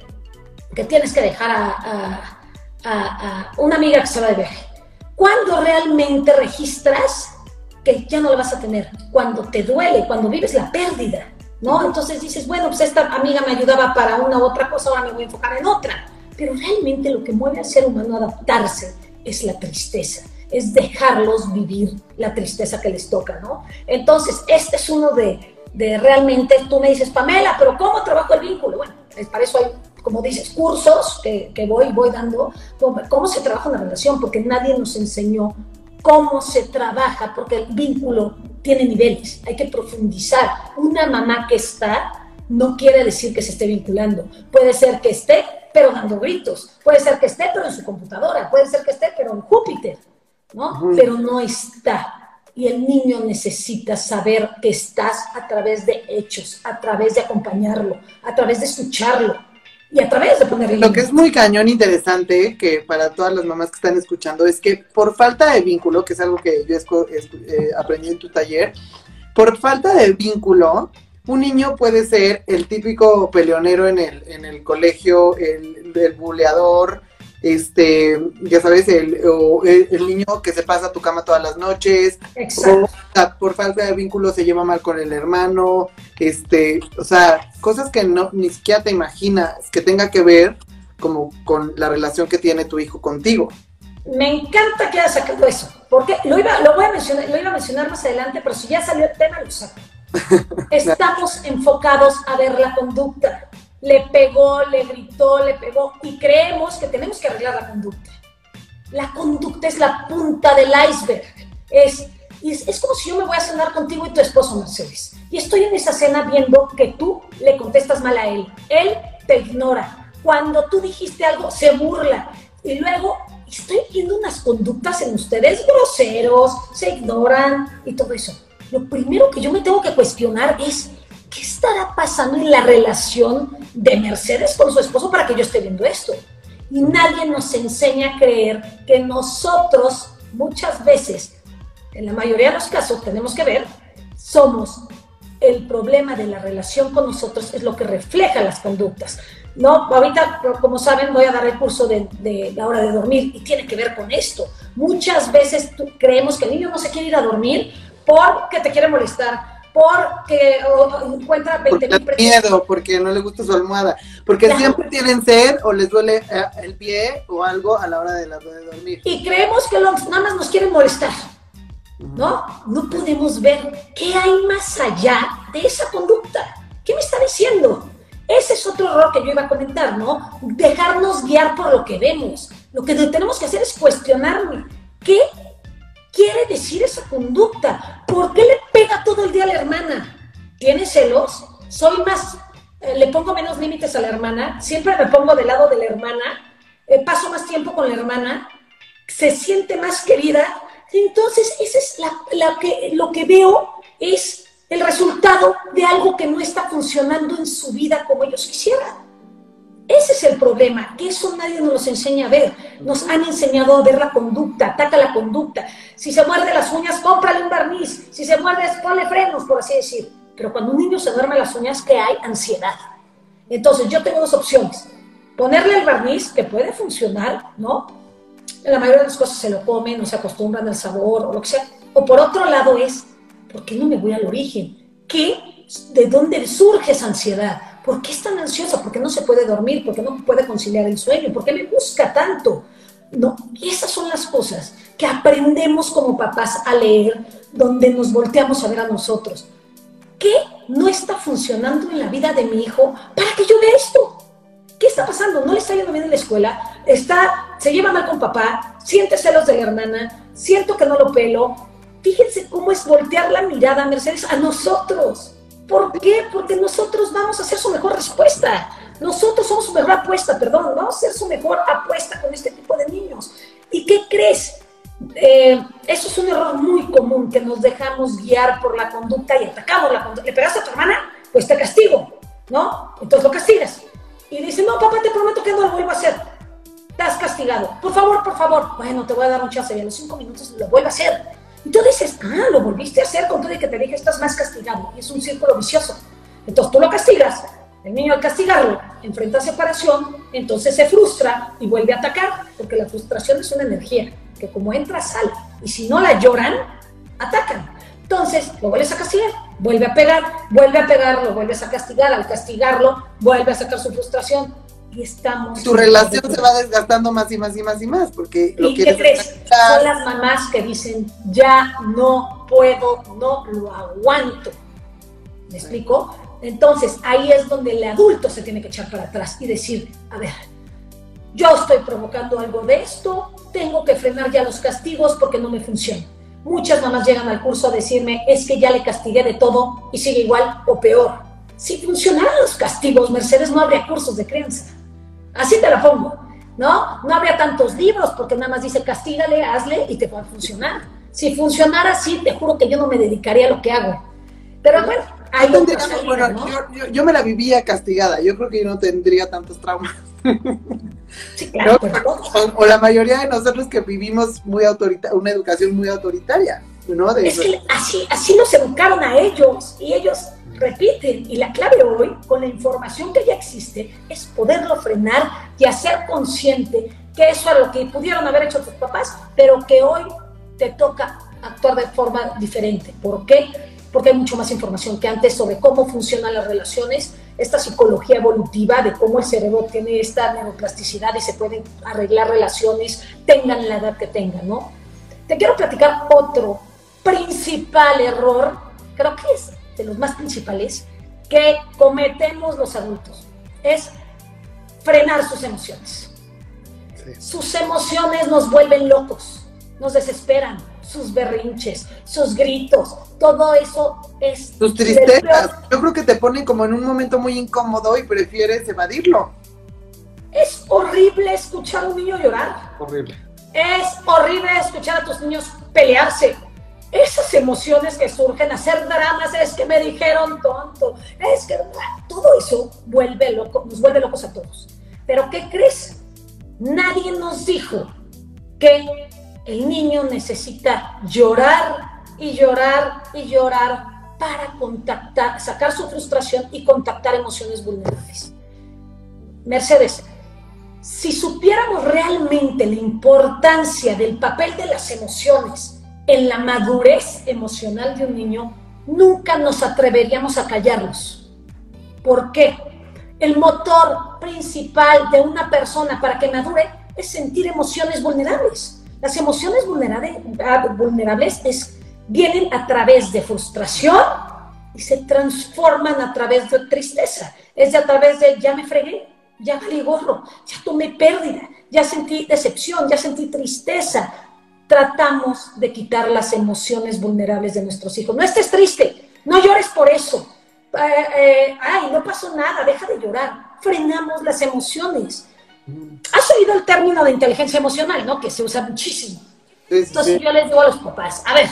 que tienes que dejar a, a, a una amiga que se va de viaje. ¿Cuándo realmente registras que ya no la vas a tener? Cuando te duele, cuando vives la pérdida. ¿No? Entonces dices, bueno, pues esta amiga me ayudaba para una u otra cosa, ahora me voy a enfocar en otra. Pero realmente lo que mueve al ser humano a adaptarse es la tristeza, es dejarlos vivir la tristeza que les toca, ¿no? Entonces, este es uno de, de realmente, tú me dices, Pamela, pero ¿cómo trabajo el vínculo? Bueno, para eso hay, como dices, cursos que, que voy, voy dando, cómo se trabaja una relación, porque nadie nos enseñó cómo se trabaja, porque el vínculo tiene niveles, hay que profundizar. Una mamá que está no quiere decir que se esté vinculando. Puede ser que esté, pero dando gritos. Puede ser que esté, pero en su computadora. Puede ser que esté, pero en Júpiter. ¿no? Pero no está. Y el niño necesita saber que estás a través de hechos, a través de acompañarlo, a través de escucharlo y a través de ponerle Lo que es muy cañón interesante, que para todas las mamás que están escuchando, es que por falta de vínculo, que es algo que yo eh, aprendí en tu taller, por falta de vínculo, un niño puede ser el típico peleonero en el, en el colegio, el, el buleador, este, ya sabes, el, el, niño que se pasa a tu cama todas las noches, o, por falta de vínculo se lleva mal con el hermano, este, o sea, cosas que no ni siquiera te imaginas que tenga que ver como con la relación que tiene tu hijo contigo. Me encanta que hayas sacado eso, porque lo iba, lo voy a mencionar, lo iba a mencionar más adelante, pero si ya salió el tema, lo saco. <laughs> Estamos enfocados a ver la conducta le pegó, le gritó, le pegó y creemos que tenemos que arreglar la conducta. La conducta es la punta del iceberg. Es, es, como si yo me voy a cenar contigo y tu esposo, Mercedes. Y estoy en esa cena viendo que tú le contestas mal a él. Él te ignora. Cuando tú dijiste algo, se burla. Y luego estoy viendo unas conductas en ustedes groseros, se ignoran y todo eso. Lo primero que yo me tengo que cuestionar es, ¿qué estará pasando en la relación de Mercedes con su esposo para que yo esté viendo esto? Y nadie nos enseña a creer que nosotros muchas veces, en la mayoría de los casos, tenemos que ver, somos el problema de la relación con nosotros es lo que refleja las conductas. No, ahorita, como saben, voy a dar el curso de, de, la hora de dormir y tiene que ver con esto. Muchas veces creemos que el niño no se quiere ir a dormir porque te quiere molestar, porque encuentra 20 mil miedo, porque no le gusta su almohada, porque siempre tienen sed o les duele eh, el pie o algo a la hora de, la, de dormir. Y creemos que los, nada más nos quieren molestar, ¿no? No podemos ver qué hay más allá de esa conducta. ¿Qué me está diciendo? Ese es otro error que yo iba a comentar, ¿no? Dejarnos guiar por lo que vemos. Lo que tenemos que hacer es cuestionar qué quiere decir esa conducta? ¿Por qué le pega todo el día a la hermana? ¿Tiene celos? ¿Soy más, eh, le pongo menos límites a la hermana? ¿Siempre me pongo del lado de la hermana? Eh, ¿Paso más tiempo con la hermana? ¿Se siente más querida? Entonces, ese es lo que veo es el resultado de algo que no está funcionando en su vida como ellos quisieran. Ese es el problema, que eso nadie nos los enseña a ver. Nos han enseñado a ver la conducta, ataca la conducta. Si se muerde las uñas, cómprale un barniz. Si se muerde, ponle frenos, por así decir. Pero cuando un niño se duerme las uñas, ¿qué hay? Ansiedad. Entonces, yo tengo dos opciones. ponerle el barniz, que puede funcionar, ¿no? La mayoría de las cosas se lo comen, no se acostumbran al sabor o lo que sea. O por otro lado es, ¿por qué no me voy al origen? ¿Qué? ¿De dónde surge esa ansiedad? ¿Por qué es tan ansiosa? ¿Por qué no se puede dormir? ¿Por qué no puede conciliar el sueño? ¿Por qué me busca tanto? No, y esas son las cosas que aprendemos como papás a leer, donde nos volteamos a ver a nosotros. ¿Qué no está funcionando en la vida de mi hijo para que yo vea esto? ¿Qué está pasando? ¿No le está yendo bien en la escuela? Está, se lleva mal con papá, siente celos de la hermana, siento que no lo pelo. Fíjense cómo es voltear la mirada, Mercedes, a nosotros. ¿Por qué? Porque nosotros vamos a ser su mejor respuesta. Nosotros somos su mejor apuesta, perdón, vamos a ser su mejor apuesta con este tipo de niños. ¿Y qué crees? Eh, eso es un error muy común, que nos dejamos guiar por la conducta y atacamos la conducta. ¿Le pegaste a tu hermana? Pues te castigo, ¿no? Entonces lo castigas. Y dice, no, papá, te prometo que no lo vuelvo a hacer. Estás castigado. Por favor, por favor. Bueno, te voy a dar un chance y a los cinco minutos lo vuelvo a hacer. Tú dices, ah, lo volviste a hacer con todo y que te dije, estás más castigado. Y es un círculo vicioso. Entonces tú lo castigas, el niño al castigarlo enfrenta separación, entonces se frustra y vuelve a atacar, porque la frustración es una energía que como entra, sale. Y si no la lloran, atacan. Entonces lo vuelves a castigar, vuelve a pegar, vuelve a pegar, lo vuelves a castigar, al castigarlo, vuelve a sacar su frustración. Y estamos... Tu relación se va desgastando más y más y más y más, porque lo ¿Y qué crees? Son las mamás que dicen, ya no puedo, no lo aguanto. ¿Me explico? Entonces, ahí es donde el adulto se tiene que echar para atrás y decir, a ver, yo estoy provocando algo de esto, tengo que frenar ya los castigos porque no me funciona. Muchas mamás llegan al curso a decirme, es que ya le castigué de todo y sigue igual o peor. Si funcionaran los castigos, Mercedes, no habría cursos de crianza. Así te la pongo, ¿no? No habría tantos libros porque nada más dice castígale, hazle y te va a funcionar. Si funcionara así, te juro que yo no me dedicaría a lo que hago. Pero bueno, yo, me la vivía castigada, yo creo que yo no tendría tantos traumas. Sí, claro, o, la mayoría de nosotros que vivimos muy autorita una educación muy autoritaria, ¿no? es que así, así nos educaron a ellos y ellos repiten. Y la clave hoy, con la información que ya existe, es poderlo frenar y hacer consciente que eso es lo que pudieron haber hecho tus papás, pero que hoy te toca actuar de forma diferente. ¿Por qué? porque hay mucho más información que antes sobre cómo funcionan las relaciones, esta psicología evolutiva de cómo el cerebro tiene esta neuroplasticidad y se pueden arreglar relaciones, tengan la edad que tengan, ¿no? Te quiero platicar otro principal error, creo que es de los más principales, que cometemos los adultos, es frenar sus emociones. Sus emociones nos vuelven locos, nos desesperan, sus berrinches, sus gritos, todo eso es... Sus tristezas, yo creo que te ponen como en un momento muy incómodo y prefieres evadirlo. Es horrible escuchar a un niño llorar. Horrible. Es horrible escuchar a tus niños pelearse. Esas emociones que surgen, hacer dramas, es que me dijeron tonto, es que todo eso vuelve loco, nos vuelve locos a todos. Pero ¿qué crees? Nadie nos dijo que el niño necesita llorar y llorar y llorar para contactar, sacar su frustración y contactar emociones vulnerables. Mercedes, si supiéramos realmente la importancia del papel de las emociones en la madurez emocional de un niño, nunca nos atreveríamos a callarlos. ¿Por qué? El motor principal de una persona para que madure es sentir emociones vulnerables. Las emociones ah, vulnerables, es, vienen a través de frustración y se transforman a través de tristeza. Es a través de ya me fregué, ya valí gorro, ya tomé pérdida, ya sentí decepción, ya sentí tristeza. Tratamos de quitar las emociones vulnerables de nuestros hijos. No estés triste, no llores por eso. Eh, eh, ay, no pasó nada, deja de llorar. Frenamos las emociones. Has oído el término de inteligencia emocional, ¿no? Que se usa muchísimo. Entonces yo les digo a los papás, a ver,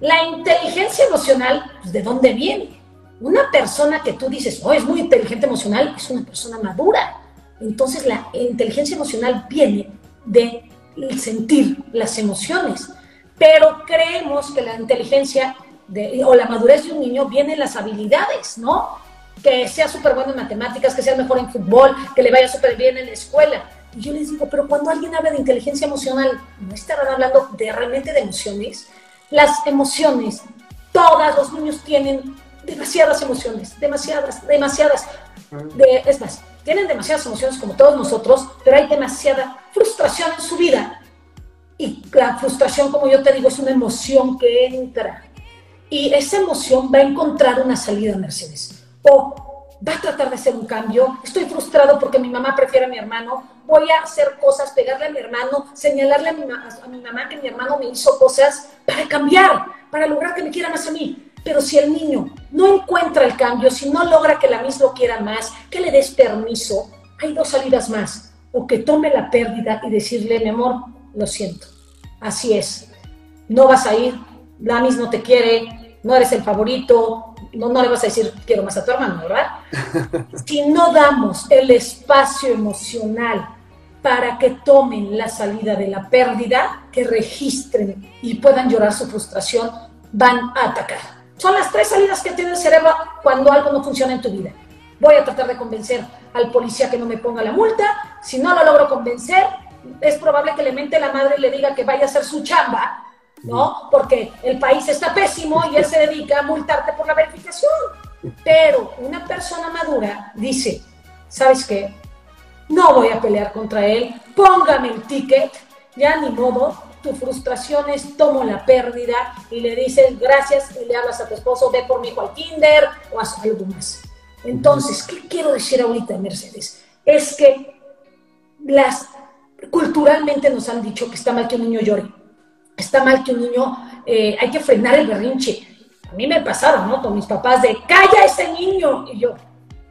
la inteligencia emocional, pues, ¿de dónde viene? Una persona que tú dices, oh, es muy inteligente emocional, es una persona madura. Entonces la inteligencia emocional viene de sentir las emociones. Pero creemos que la inteligencia o la madurez de un niño viene en las habilidades, ¿no? que sea súper bueno en matemáticas, que sea mejor en fútbol, que le vaya súper bien en la escuela. Y yo les digo, pero cuando alguien habla de inteligencia emocional, ¿no estarán hablando de realmente de emociones? Las emociones, todos los niños tienen demasiadas emociones, demasiadas, demasiadas. De, es más, tienen demasiadas emociones como todos nosotros, pero hay demasiada frustración en su vida. Y la frustración, como yo te digo, es una emoción que entra. Y esa emoción va a encontrar una salida, Mercedes. O va a tratar de hacer un cambio. Estoy frustrado porque mi mamá prefiere a mi hermano. Voy a hacer cosas, pegarle a mi hermano, señalarle a mi, a mi mamá que mi hermano me hizo cosas para cambiar, para lograr que me quiera más a mí. Pero si el niño no encuentra el cambio, si no logra que la misma lo quiera más, que le des permiso, hay dos salidas más. O que tome la pérdida y decirle, mi amor, lo siento, así es. No vas a ir, la Lamis no te quiere, no eres el favorito, no, no le vas a decir quiero más a tu hermano, ¿verdad? <laughs> si no damos el espacio emocional para que tomen la salida de la pérdida, que registren y puedan llorar su frustración, van a atacar. Son las tres salidas que tiene el cerebro cuando algo no funciona en tu vida. Voy a tratar de convencer al policía que no me ponga la multa. Si no lo logro convencer, es probable que le mente la madre y le diga que vaya a hacer su chamba, ¿no? Porque el país está pésimo y él se dedica a multarte por la verificación. Pero una persona madura dice, ¿sabes qué? No voy a pelear contra él, póngame el ticket, ya ni modo, tu frustración es tomo la pérdida y le dices gracias y le hablas a tu esposo, ve por mi hijo al kinder o haz algo más. Entonces, ¿qué quiero decir ahorita, Mercedes? Es que las culturalmente nos han dicho que está mal que un niño llore, está mal que un niño, eh, hay que frenar el berrinche. A mí me pasaron, ¿no? Con mis papás de, calla ese niño. Y yo,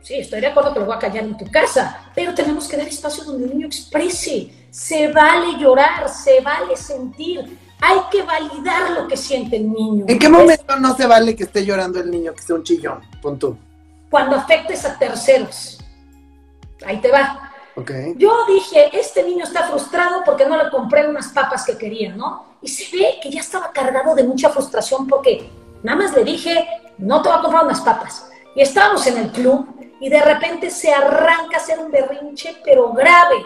sí, estoy de acuerdo que lo voy a callar en tu casa, pero tenemos que dar espacio donde el niño exprese, se vale llorar, se vale sentir. Hay que validar lo que siente el niño. ¿En qué momento no se vale que esté llorando el niño, que sea un chillón? Punto. Cuando afectes a terceros. Ahí te va. Okay. Yo dije, este niño está frustrado porque no le compré unas papas que quería, ¿no? Y se ve que ya estaba cargado de mucha frustración porque nada más le dije, no te voy a comprar unas papas. Y estábamos en el club y de repente se arranca a hacer un berrinche, pero grave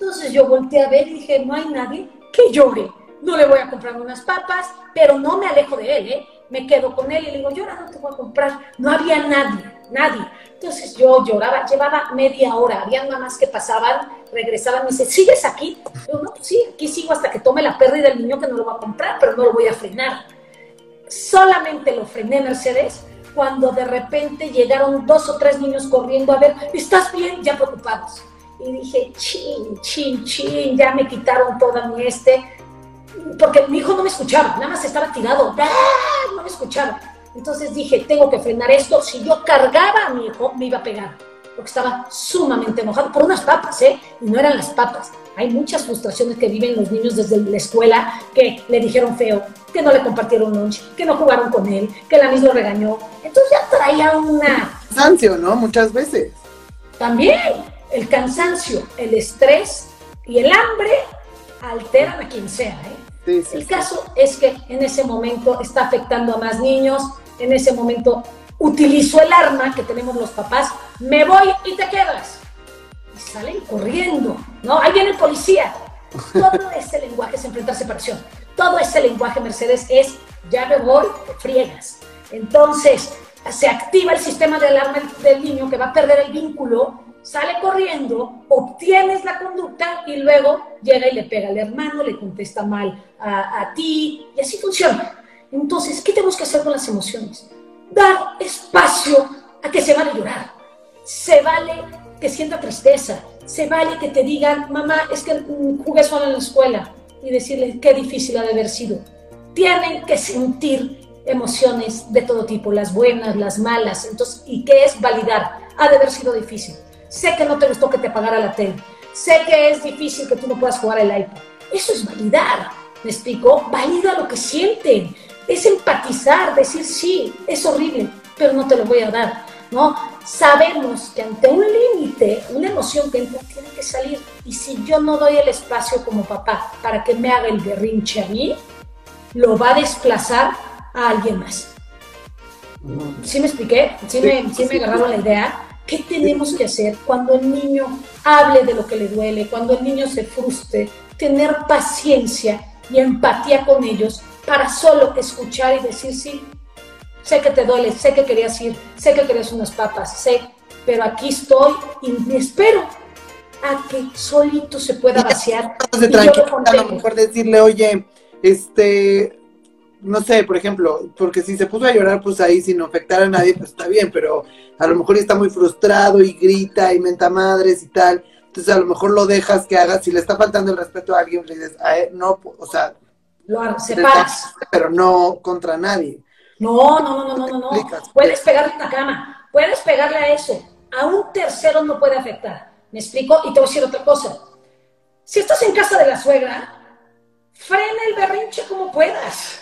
entonces yo volteé a ver y dije, no hay nadie que llore. No le voy a comprar unas papas, pero no me alejo de él, ¿eh? Me quedo con él y le digo, ahora no te voy a comprar. No había nadie, nadie. Entonces yo lloraba, llevaba media hora. Habían mamás que pasaban, regresaban y me dice, ¿sigues aquí? Yo, no, pues sí, aquí sigo hasta que tome la pérdida del niño que no lo va a comprar, pero no lo voy a frenar. Solamente lo frené, Mercedes, cuando de repente llegaron dos o tres niños corriendo a ver, ¿estás bien? Ya preocupados y dije, chin, chin, chin, ya me quitaron toda mi este, porque mi hijo no me escuchaba, nada más estaba tirado, ¡Ah! no me escuchaba. Entonces dije, tengo que frenar esto, si yo cargaba a mi hijo, me iba a pegar, porque estaba sumamente enojado por unas papas, ¿eh? Y no eran las papas. Hay muchas frustraciones que viven los niños desde la escuela, que le dijeron feo, que no le compartieron lunch, que no jugaron con él, que la misma regañó. Entonces ya traía una... Cansancio, ¿no? Muchas veces. También, el cansancio, el estrés y el hambre alteran a quien sea. ¿eh? el caso es que en ese momento está afectando a más niños, en ese momento utilizo el arma que tenemos los papás, me voy y te quedas. Y salen corriendo, ¿no? Ahí viene el policía. Todo <laughs> ese lenguaje es enfrentar separación. Todo ese lenguaje, Mercedes, es ya me voy, te friegas. Entonces, se activa el sistema de alarma del niño que va a perder el vínculo sale corriendo, obtienes la conducta y luego llega y le pega al hermano, le contesta mal a, ti y así funciona. Entonces, ¿qué tenemos que hacer con las emociones? Dar espacio a que se vale llorar, se vale que sienta tristeza, se vale que te digan, mamá, es que jugué solo en la escuela y decirle qué difícil ha de haber sido. Tienen que sentir emociones de todo tipo, las buenas, las malas, entonces, ¿y qué es validar? Ha de haber sido difícil Sé que no te gustó que te apagara la tele. Sé que es difícil que tú no puedas jugar el iPad. Eso es validar. ¿Me explico? Valida lo que sienten. Es empatizar, decir sí, es horrible, pero no te lo voy a dar. ¿no? Sabemos que ante un límite, una emoción que entra, tiene que salir. Y si yo no doy el espacio como papá para que me haga el berrinche a mí, lo va a desplazar a alguien más. ¿Sí me expliqué? ¿Sí me, sí me agarraron la idea? ¿Qué tenemos que hacer cuando el niño hable de lo que le duele, cuando el niño se frustre? Tener paciencia y empatía con ellos para solo escuchar y decir, sí, sé que te duele, sé que querías ir, sé que querías unas papas, sé, pero aquí estoy y me espero a que solito se pueda vaciar. y a lo mejor decirle, oye, este, no sé, por ejemplo, porque si se puso a llorar, pues ahí sin afectar a nadie, pues está bien, pero a lo mejor está muy frustrado y grita y menta madres y tal. Entonces a lo mejor lo dejas que haga, si le está faltando el respeto a alguien, le dices, no, o sea, lo separas. Pero no contra nadie. No, no, no, no, no, no. Puedes pegarle una cama, puedes pegarle a eso. A un tercero no puede afectar. ¿Me explico? Y te voy a decir otra cosa. Si estás en casa de la suegra, frena el berrinche como puedas.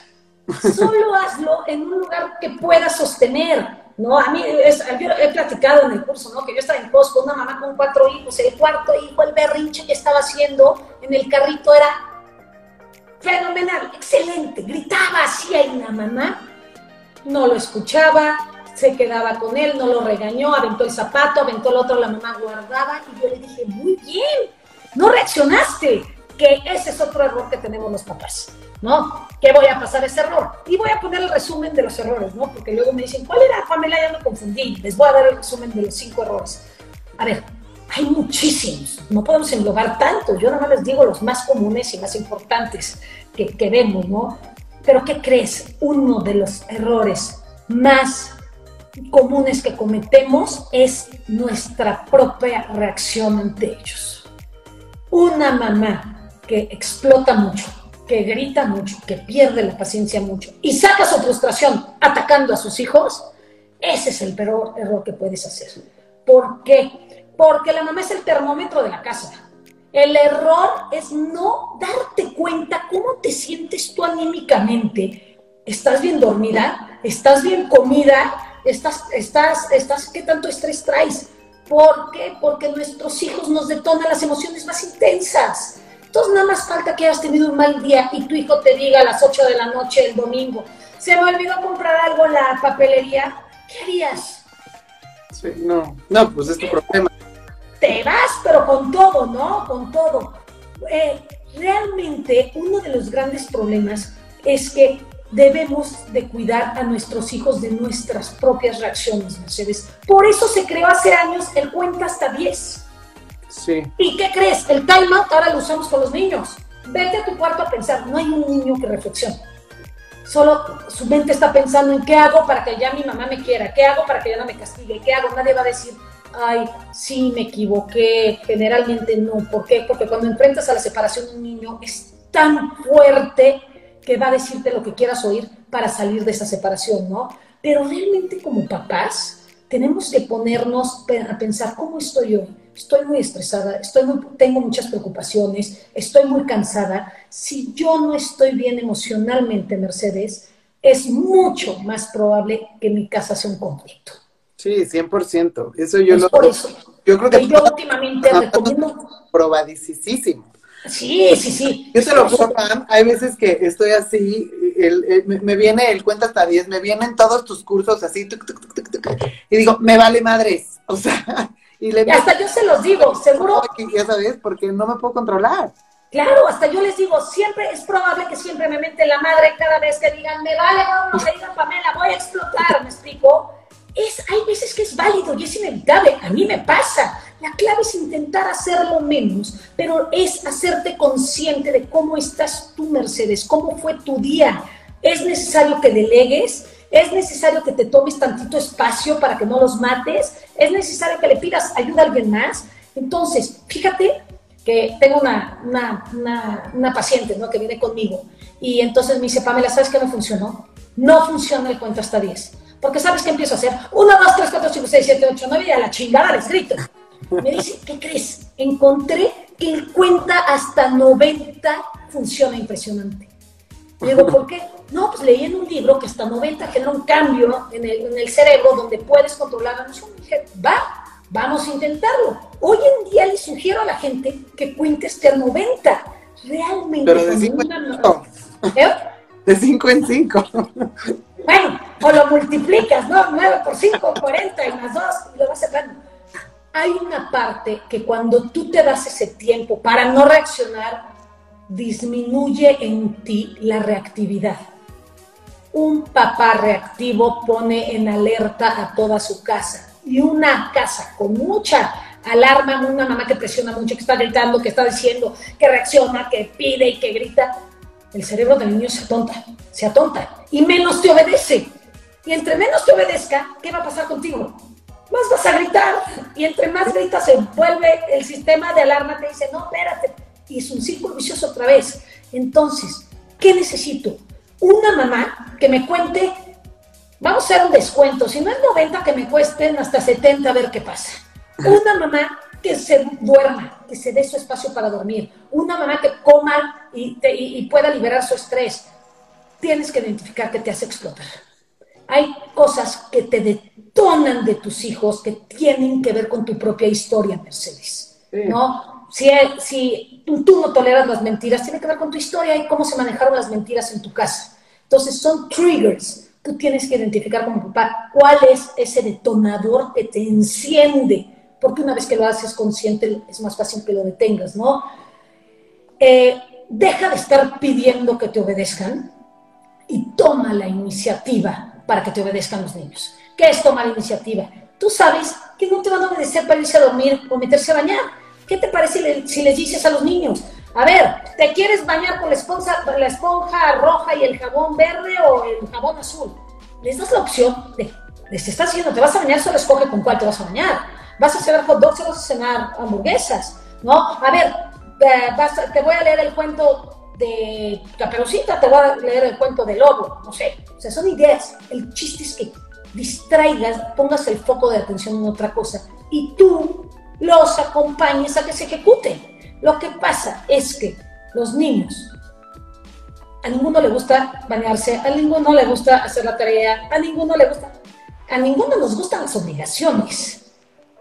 Solo hazlo en un lugar que puedas sostener. ¿no? A mí, yo he platicado en el curso, ¿no? Que yo estaba en Costco, una mamá con cuatro hijos, el cuarto hijo, el berrinche que estaba haciendo en el carrito era fenomenal, excelente, gritaba así ahí la mamá, no lo escuchaba, se quedaba con él, no lo regañó, aventó el zapato, aventó el otro, la mamá guardaba y yo le dije, muy bien, no reaccionaste, que ese es otro error que tenemos los papás, ¿no? Que voy a pasar ese error. Y voy a poner el resumen de los errores, ¿no? Porque luego me dicen, ¿cuál era, Pamela? Ya me confundí. Les voy a dar el resumen de los cinco errores. A ver, hay muchísimos, no podemos englobar tanto. Yo nada más les digo los más comunes y más importantes que, que vemos, ¿no? Pero ¿qué crees? Uno de los errores más comunes que cometemos es nuestra propia reacción ante ellos. Una mamá que explota mucho, que grita mucho, que pierde la paciencia mucho y saca su frustración atacando a sus hijos, ese es el peor error que puedes hacer. ¿Por qué? Porque la mamá es el termómetro de la casa. El error es no darte cuenta cómo te sientes tú anímicamente. ¿Estás bien dormida? ¿Estás bien comida? ¿Estás, estás, estás, qué tanto estrés traes? ¿Por qué? Porque nuestros hijos nos detonan las emociones más intensas. Entonces nada más falta que hayas tenido un mal día y tu hijo te diga a las 8 de la noche el domingo, se me olvidó comprar algo en la papelería, ¿qué harías? Sí, no, no, pues es tu problema. Te vas, pero con todo, ¿no? Con todo. Eh, realmente uno de los grandes problemas es que debemos de cuidar a nuestros hijos de nuestras propias reacciones, Mercedes. Por eso se creó hace años el cuenta hasta 10 ¿Y qué crees? El timeout ahora lo usamos con los niños. Vete a tu cuarto a pensar, no hay un niño que reflexione. Solo su mente está pensando en qué hago para que ya mi mamá me quiera, qué hago para que ya no me castigue, qué hago. Nadie va a decir, ay, sí, me equivoqué. Generalmente no. ¿Por qué? Porque cuando enfrentas a la separación de un niño es tan fuerte que va a decirte lo que quieras oír para salir de esa separación, ¿no? Pero realmente como papás tenemos que ponernos a pensar cómo estoy hoy estoy muy estresada, estoy tengo muchas preocupaciones, estoy muy cansada. Si yo no estoy bien emocionalmente, Mercedes, es mucho más probable que mi casa sea un conflicto. Sí, 100%. Eso yo lo... Por eso. Yo creo que... yo últimamente recomiendo... Probadísimo. Sí, sí, sí. Yo te lo juro, hay veces que estoy así, me, viene el cuenta hasta 10, me vienen todos tus cursos así, y digo, me vale madres. O sea, y, hasta yo se los digo, <laughs> seguro. Ya sabes, porque no me puedo controlar. Claro, hasta yo les digo, siempre es probable que siempre me mente la madre cada vez que digan, me vale, no, me digan Pamela, voy a explotar, ¿me explico? Es, hay veces que es válido y es inevitable, a mí me pasa. La clave es intentar hacerlo menos, pero es hacerte consciente de cómo estás tú, Mercedes, cómo fue tu día. Es necesario que delegues, es necesario que te tomes tantito espacio para que no los mates, es necesario que le pidas ayuda a alguien más. Entonces, fíjate que tengo una, una, una, paciente ¿no? que viene conmigo y entonces me dice, Pamela, ¿sabes qué no funcionó? No funciona el cuento hasta 10. Porque ¿sabes qué empiezo a hacer? 1, 2, 3, 4, 5, 6, 7, 8, 9 y a la chingada les grito. Me dice, ¿qué crees? Encontré que el cuenta hasta 90 funciona impresionante. Le digo, ¿por qué? No, pues leí en un libro que hasta 90 genera un cambio en el, en el cerebro donde puedes controlar la emoción. dije, va, vamos a intentarlo. Hoy en día le sugiero a la gente que cuente hasta 90. Realmente. Pero de 5 en 5. ¿Eh? De 5 en 5. Bueno, o lo multiplicas, ¿no? 9 por 5, 40 y más 2, y lo vas sacando. Hay una parte que cuando tú te das ese tiempo para no reaccionar, disminuye en ti la reactividad. Un papá reactivo pone en alerta a toda su casa y una casa con mucha alarma, una mamá que presiona mucho, que está gritando, que está diciendo, que reacciona, que pide y que grita, el cerebro del niño se atonta, se atonta y menos te obedece. Y entre menos te obedezca, ¿qué va a pasar contigo? Más vas a gritar y entre más gritas se vuelve el sistema de alarma, te dice, no, espérate. Y es un círculo vicioso otra vez. Entonces, ¿qué necesito? Una mamá que me cuente, vamos a hacer un descuento, si no es 90, que me cuesten hasta 70 a ver qué pasa. Una mamá que se duerma, que se dé su espacio para dormir. Una mamá que coma y, y pueda liberar su estrés. Tienes que identificar que te hace explotar hay cosas que te detonan de tus hijos que tienen que ver con tu propia historia, Mercedes. ¿No? Si, si tú, no toleras las mentiras, tiene que ver con tu historia y cómo se manejaron las mentiras en tu casa. Entonces son triggers. Tú tienes que identificar como papá cuál es ese detonador que te enciende, porque una vez que lo haces consciente es más fácil que lo detengas, ¿no? Eh, deja de estar pidiendo que te obedezcan y toma la iniciativa para que te obedezcan los niños. ¿Qué es tomar iniciativa? Tú sabes que no te van a obedecer para irse a dormir o meterse a bañar. ¿Qué te parece si les dices a los niños? A ver, ¿te quieres bañar con la esponja, roja y el jabón verde o el jabón azul? Les das la opción de, les estás diciendo, te vas a bañar, solo escoge con cuál te vas a bañar. Vas a cenar hot dogs o vas a cenar hamburguesas, ¿no? A ver, eh, te voy a leer el cuento de Caperucita, te voy a leer el cuento del lobo, no sé. O sea, son ideas. El chiste es que distraigas, pongas el foco de atención en otra cosa y tú los acompañes a que se ejecuten. Lo que pasa es que los niños, a ninguno le gusta bañarse, a ninguno le gusta hacer la tarea, a ninguno le gusta, a ninguno nos gustan las obligaciones,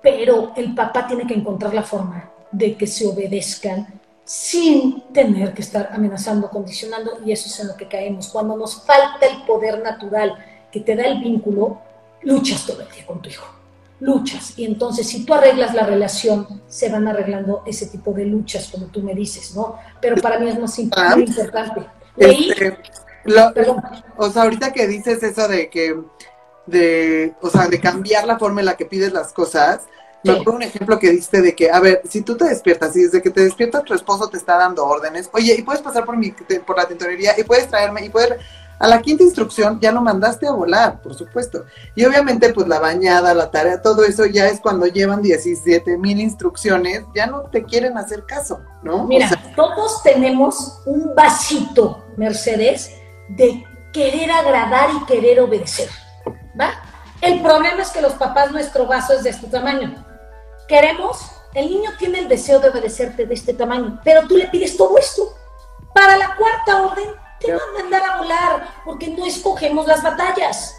pero el papá tiene que encontrar la forma de que se obedezcan sin tener que estar amenazando, condicionando, y eso es en lo que caemos. Cuando nos falta el poder natural que te da el vínculo, luchas todo el día con tu hijo, luchas. Y entonces si tú arreglas la relación, se van arreglando ese tipo de luchas, como tú me dices, ¿no? Pero para mí es más ah. importante. Este, o sea, ahorita que dices eso de que, de, o sea, de cambiar la forma en la que pides las cosas, me acuerdo un ejemplo que diste de que, a ver, si tú te despiertas y desde que te despiertas tu esposo te está dando órdenes, oye, y puedes pasar por mi, por la tintorería y puedes traerme y poder a la quinta instrucción ya lo mandaste a volar, por supuesto. Y obviamente, pues la bañada, la tarea, todo eso ya es cuando llevan 17 mil instrucciones, ya no te quieren hacer caso, ¿no? Mira, todos tenemos un vasito, Mercedes, de querer agradar y querer obedecer, ¿va? El problema es que los papás, nuestro vaso es de este tamaño. Queremos, el niño tiene el deseo de obedecerte de este tamaño, pero tú le pides todo esto. Para la cuarta orden, te van a mandar a volar, porque no escogemos las batallas.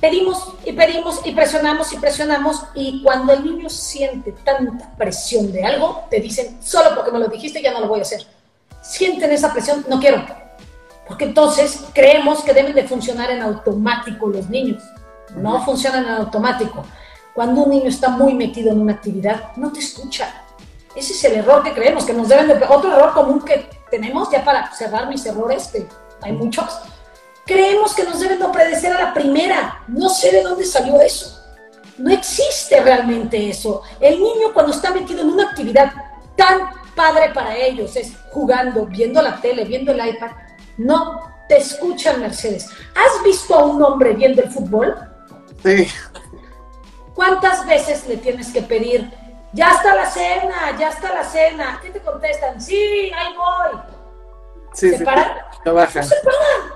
Pedimos y pedimos y presionamos y presionamos, y cuando el niño siente tanta presión de algo, te dicen, solo porque me lo dijiste ya no lo voy a hacer. Sienten esa presión, no quiero. Porque entonces creemos que deben de funcionar en automático los niños. No funcionan en automático. Cuando un niño está muy metido en una actividad, no te escucha. Ese es el error que creemos, que nos deben de... Otro error común que tenemos, ya para cerrar mis errores, que hay muchos, creemos que nos deben de obedecer a la primera. No sé de dónde salió eso. No existe realmente eso. El niño cuando está metido en una actividad tan padre para ellos, es jugando, viendo la tele, viendo el iPad, no te escuchan, Mercedes. ¿Has visto a un hombre viendo el fútbol? Sí. ¿Cuántas veces le tienes que pedir, ya está la cena, ya está la cena? ¿Qué te contestan? Sí, ahí voy. Sí, ¿Se paran? No bajan. se paran.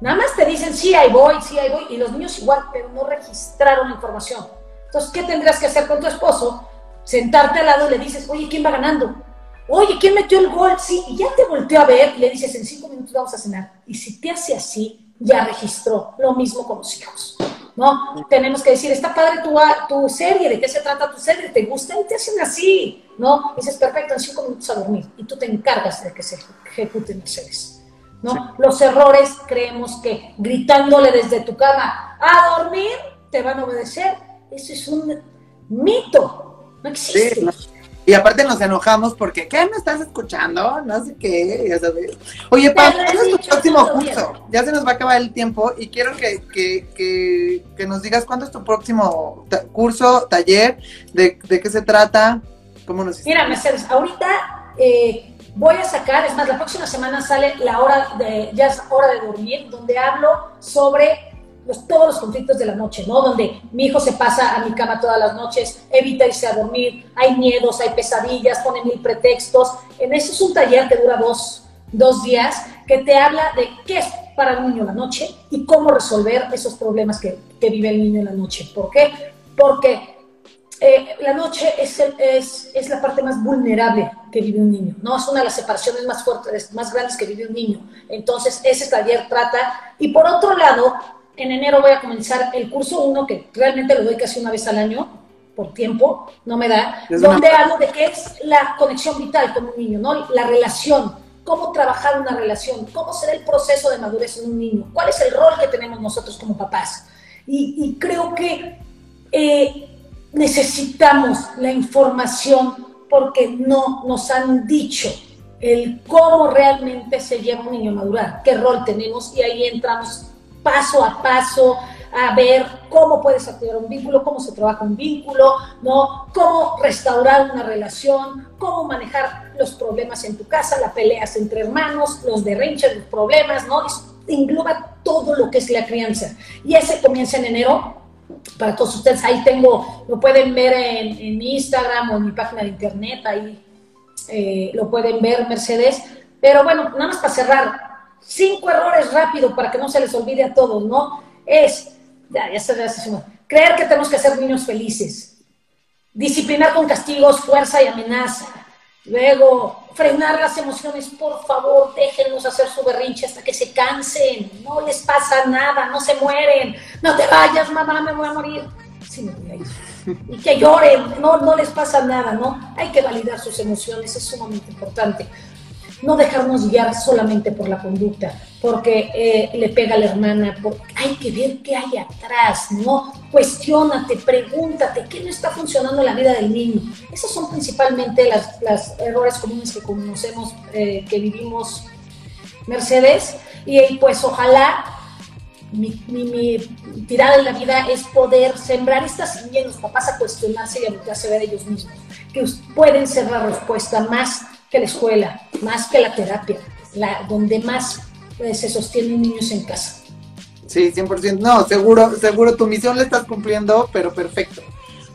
Nada más te dicen, sí, ahí voy, sí, ahí voy. Y los niños igual, pero no registraron la información. Entonces, ¿qué tendrás que hacer con tu esposo? Sentarte al lado y le dices, oye, ¿quién va ganando? Oye, ¿quién metió el gol? Sí, y ya te volteó a ver y le dices, en cinco minutos vamos a cenar. Y si te hace así, ya registró. Lo mismo con los hijos. ¿no? Tenemos que decir, está padre tu, tu serie, ¿de qué se trata tu serie? ¿Te gusta? Y te hacen así, ¿no? dices, perfecto, en cinco minutos a dormir. Y tú te encargas de que se ejecuten los seres. ¿No? Los errores creemos que gritándole desde tu cama a dormir te van a obedecer. Eso es un mito, no existe. Y aparte nos enojamos porque, ¿qué me estás escuchando? No sé qué, ya sabes. Oye, Pam, ¿cuándo es tu próximo curso? Ya se nos va a acabar el tiempo y quiero que, que, que, que nos digas cuándo es tu próximo curso, taller, de, de, qué se trata, cómo nos Mira, Mercedes, ahorita eh, voy a sacar, es más, la próxima semana sale la hora de, ya es hora de dormir, donde hablo sobre todos los conflictos de la noche, ¿no? Donde mi hijo se pasa a mi cama todas las noches, evita irse a dormir, hay miedos, hay pesadillas, pone mil pretextos. En este es un taller que dura dos, dos días, que te habla de qué es para el niño la noche y cómo resolver esos problemas que, que vive el niño en la noche. ¿Por qué? Porque eh, la noche es, es, es, la parte más vulnerable que vive un niño, ¿no? Es una de las separaciones más fuertes, más grandes que vive un niño. Entonces, ese taller trata. Y por otro lado, en enero voy a comenzar el curso 1, que realmente lo doy casi una vez al año, por tiempo, no me da, donde hablo de qué es la conexión vital con un niño, ¿no? La relación, cómo trabajar una relación, cómo será el proceso de madurez en un niño, cuál es el rol que tenemos nosotros como papás. Y, creo que eh, necesitamos la información porque no nos han dicho el cómo realmente se lleva un niño a madurar, qué rol tenemos y ahí entramos paso a paso a ver cómo puedes activar un vínculo, cómo se trabaja un vínculo, ¿no? Cómo restaurar una relación, cómo manejar los problemas en tu casa, las peleas entre hermanos, los derrinches, los problemas, ¿no? engloba todo lo que es la crianza. Y ese comienza en enero. Para todos ustedes, ahí tengo, lo pueden ver en, Instagram o en mi página de internet, ahí eh, lo pueden ver, Mercedes. Pero bueno, nada más para cerrar, cinco errores rápido para que no se les olvide a todos, ¿no? Es, ya, ya se creer que tenemos que ser niños felices, disciplinar con castigos, fuerza y amenaza. Luego, frenar las emociones, por favor, déjenlos hacer su berrinche hasta que se cansen, no les pasa nada, no se mueren, no te vayas, mamá, me voy a morir. Sí, me voy a ir. Y que lloren, no, no les pasa nada, ¿no? Hay que validar sus emociones, es sumamente importante no dejarnos guiar solamente por la conducta, porque eh, le pega a la hermana, hay que ver qué hay atrás, ¿no? Cuestiónate, pregúntate, ¿qué no está funcionando en la vida del niño? Esos son principalmente las, errores comunes que conocemos, eh, que vivimos Mercedes, y pues ojalá mi, mi, tirada en la vida es poder sembrar estas semillas en los papás a cuestionarse y a a ver ellos mismos, que pueden ser la respuesta más que la escuela, más que la terapia, la, donde más se sostienen niños en casa. Sí, 100%. No, seguro, seguro tu misión la estás cumpliendo, pero perfecto.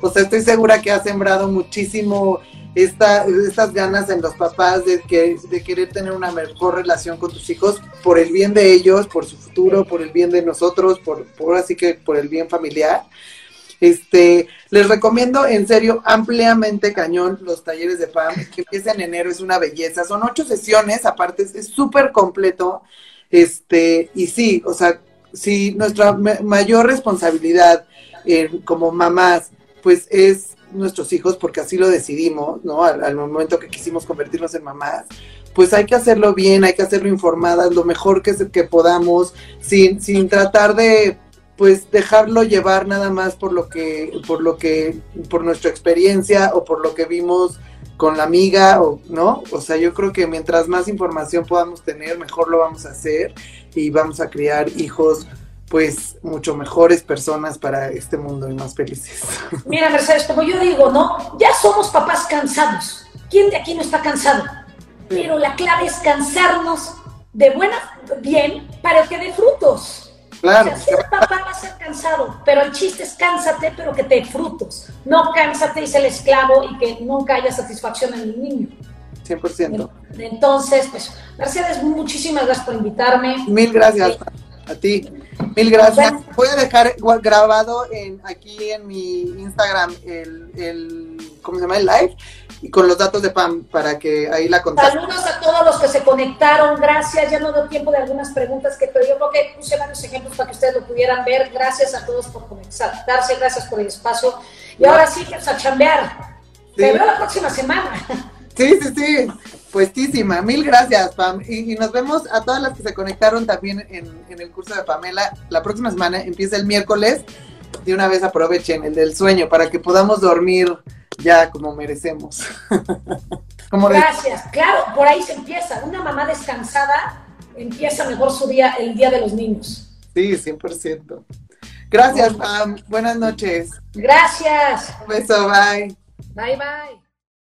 O sea, estoy segura que has sembrado muchísimo esta, estas ganas en los papás de, que, de querer tener una mejor relación con tus hijos por el bien de ellos, por su futuro, por el bien de nosotros, por, por así que por el bien familiar. Este, les recomiendo en serio ampliamente cañón los talleres de PAM, que empieza en enero, es una belleza. Son ocho sesiones, aparte es súper completo. Este, y sí, o sea, si nuestra mayor responsabilidad como mamás, pues es nuestros hijos, porque así lo decidimos, ¿no? Al, momento que quisimos convertirnos en mamás, pues hay que hacerlo bien, hay que hacerlo informadas, lo mejor que, que podamos, sin, sin tratar de pues dejarlo llevar nada más por lo que, por lo que, por nuestra experiencia o por lo que vimos con la amiga o no, o sea, yo creo que mientras más información podamos tener, mejor lo vamos a hacer y vamos a criar hijos pues mucho mejores personas para este mundo y más felices. <laughs> Mira, Mercedes, como yo digo, ¿no? Ya somos papás cansados. ¿Quién de aquí no está cansado? Pero la clave es cansarnos de buena, bien, para que dé frutos. Claro. O papá va a ser cansado, pero el chiste es cánsate, pero que te frutos. No cánsate y ser el esclavo y que nunca haya satisfacción en el niño. 100%. Entonces, pues, Mercedes, muchísimas gracias por invitarme. Mil gracias a ti. Mil gracias. Voy a dejar grabado en, aquí en mi Instagram el, el, ¿cómo se llama? El live y con los datos de Pam para que ahí la contacten. Saludos a todos los que se conectaron, gracias. Ya no doy tiempo de algunas preguntas que pero yo creo que puse varios ejemplos para que ustedes lo pudieran ver. Gracias a todos por conectarse, gracias por el espacio. Y ahora sí, pues a chambear. Te veo la próxima semana. Sí, sí, sí. Puestísima. Mil gracias, Pam. Y, nos vemos a todas las que se conectaron también en, en el curso de Pamela. La próxima semana empieza el miércoles. De una vez aprovechen el del sueño para que podamos dormir ya como merecemos. <laughs> Gracias. Claro, por ahí se empieza. Una mamá descansada empieza mejor su día, el día de los niños. Sí, 100%. Gracias, Pam. Buenas noches. Gracias. Un beso, bye. Bye, bye.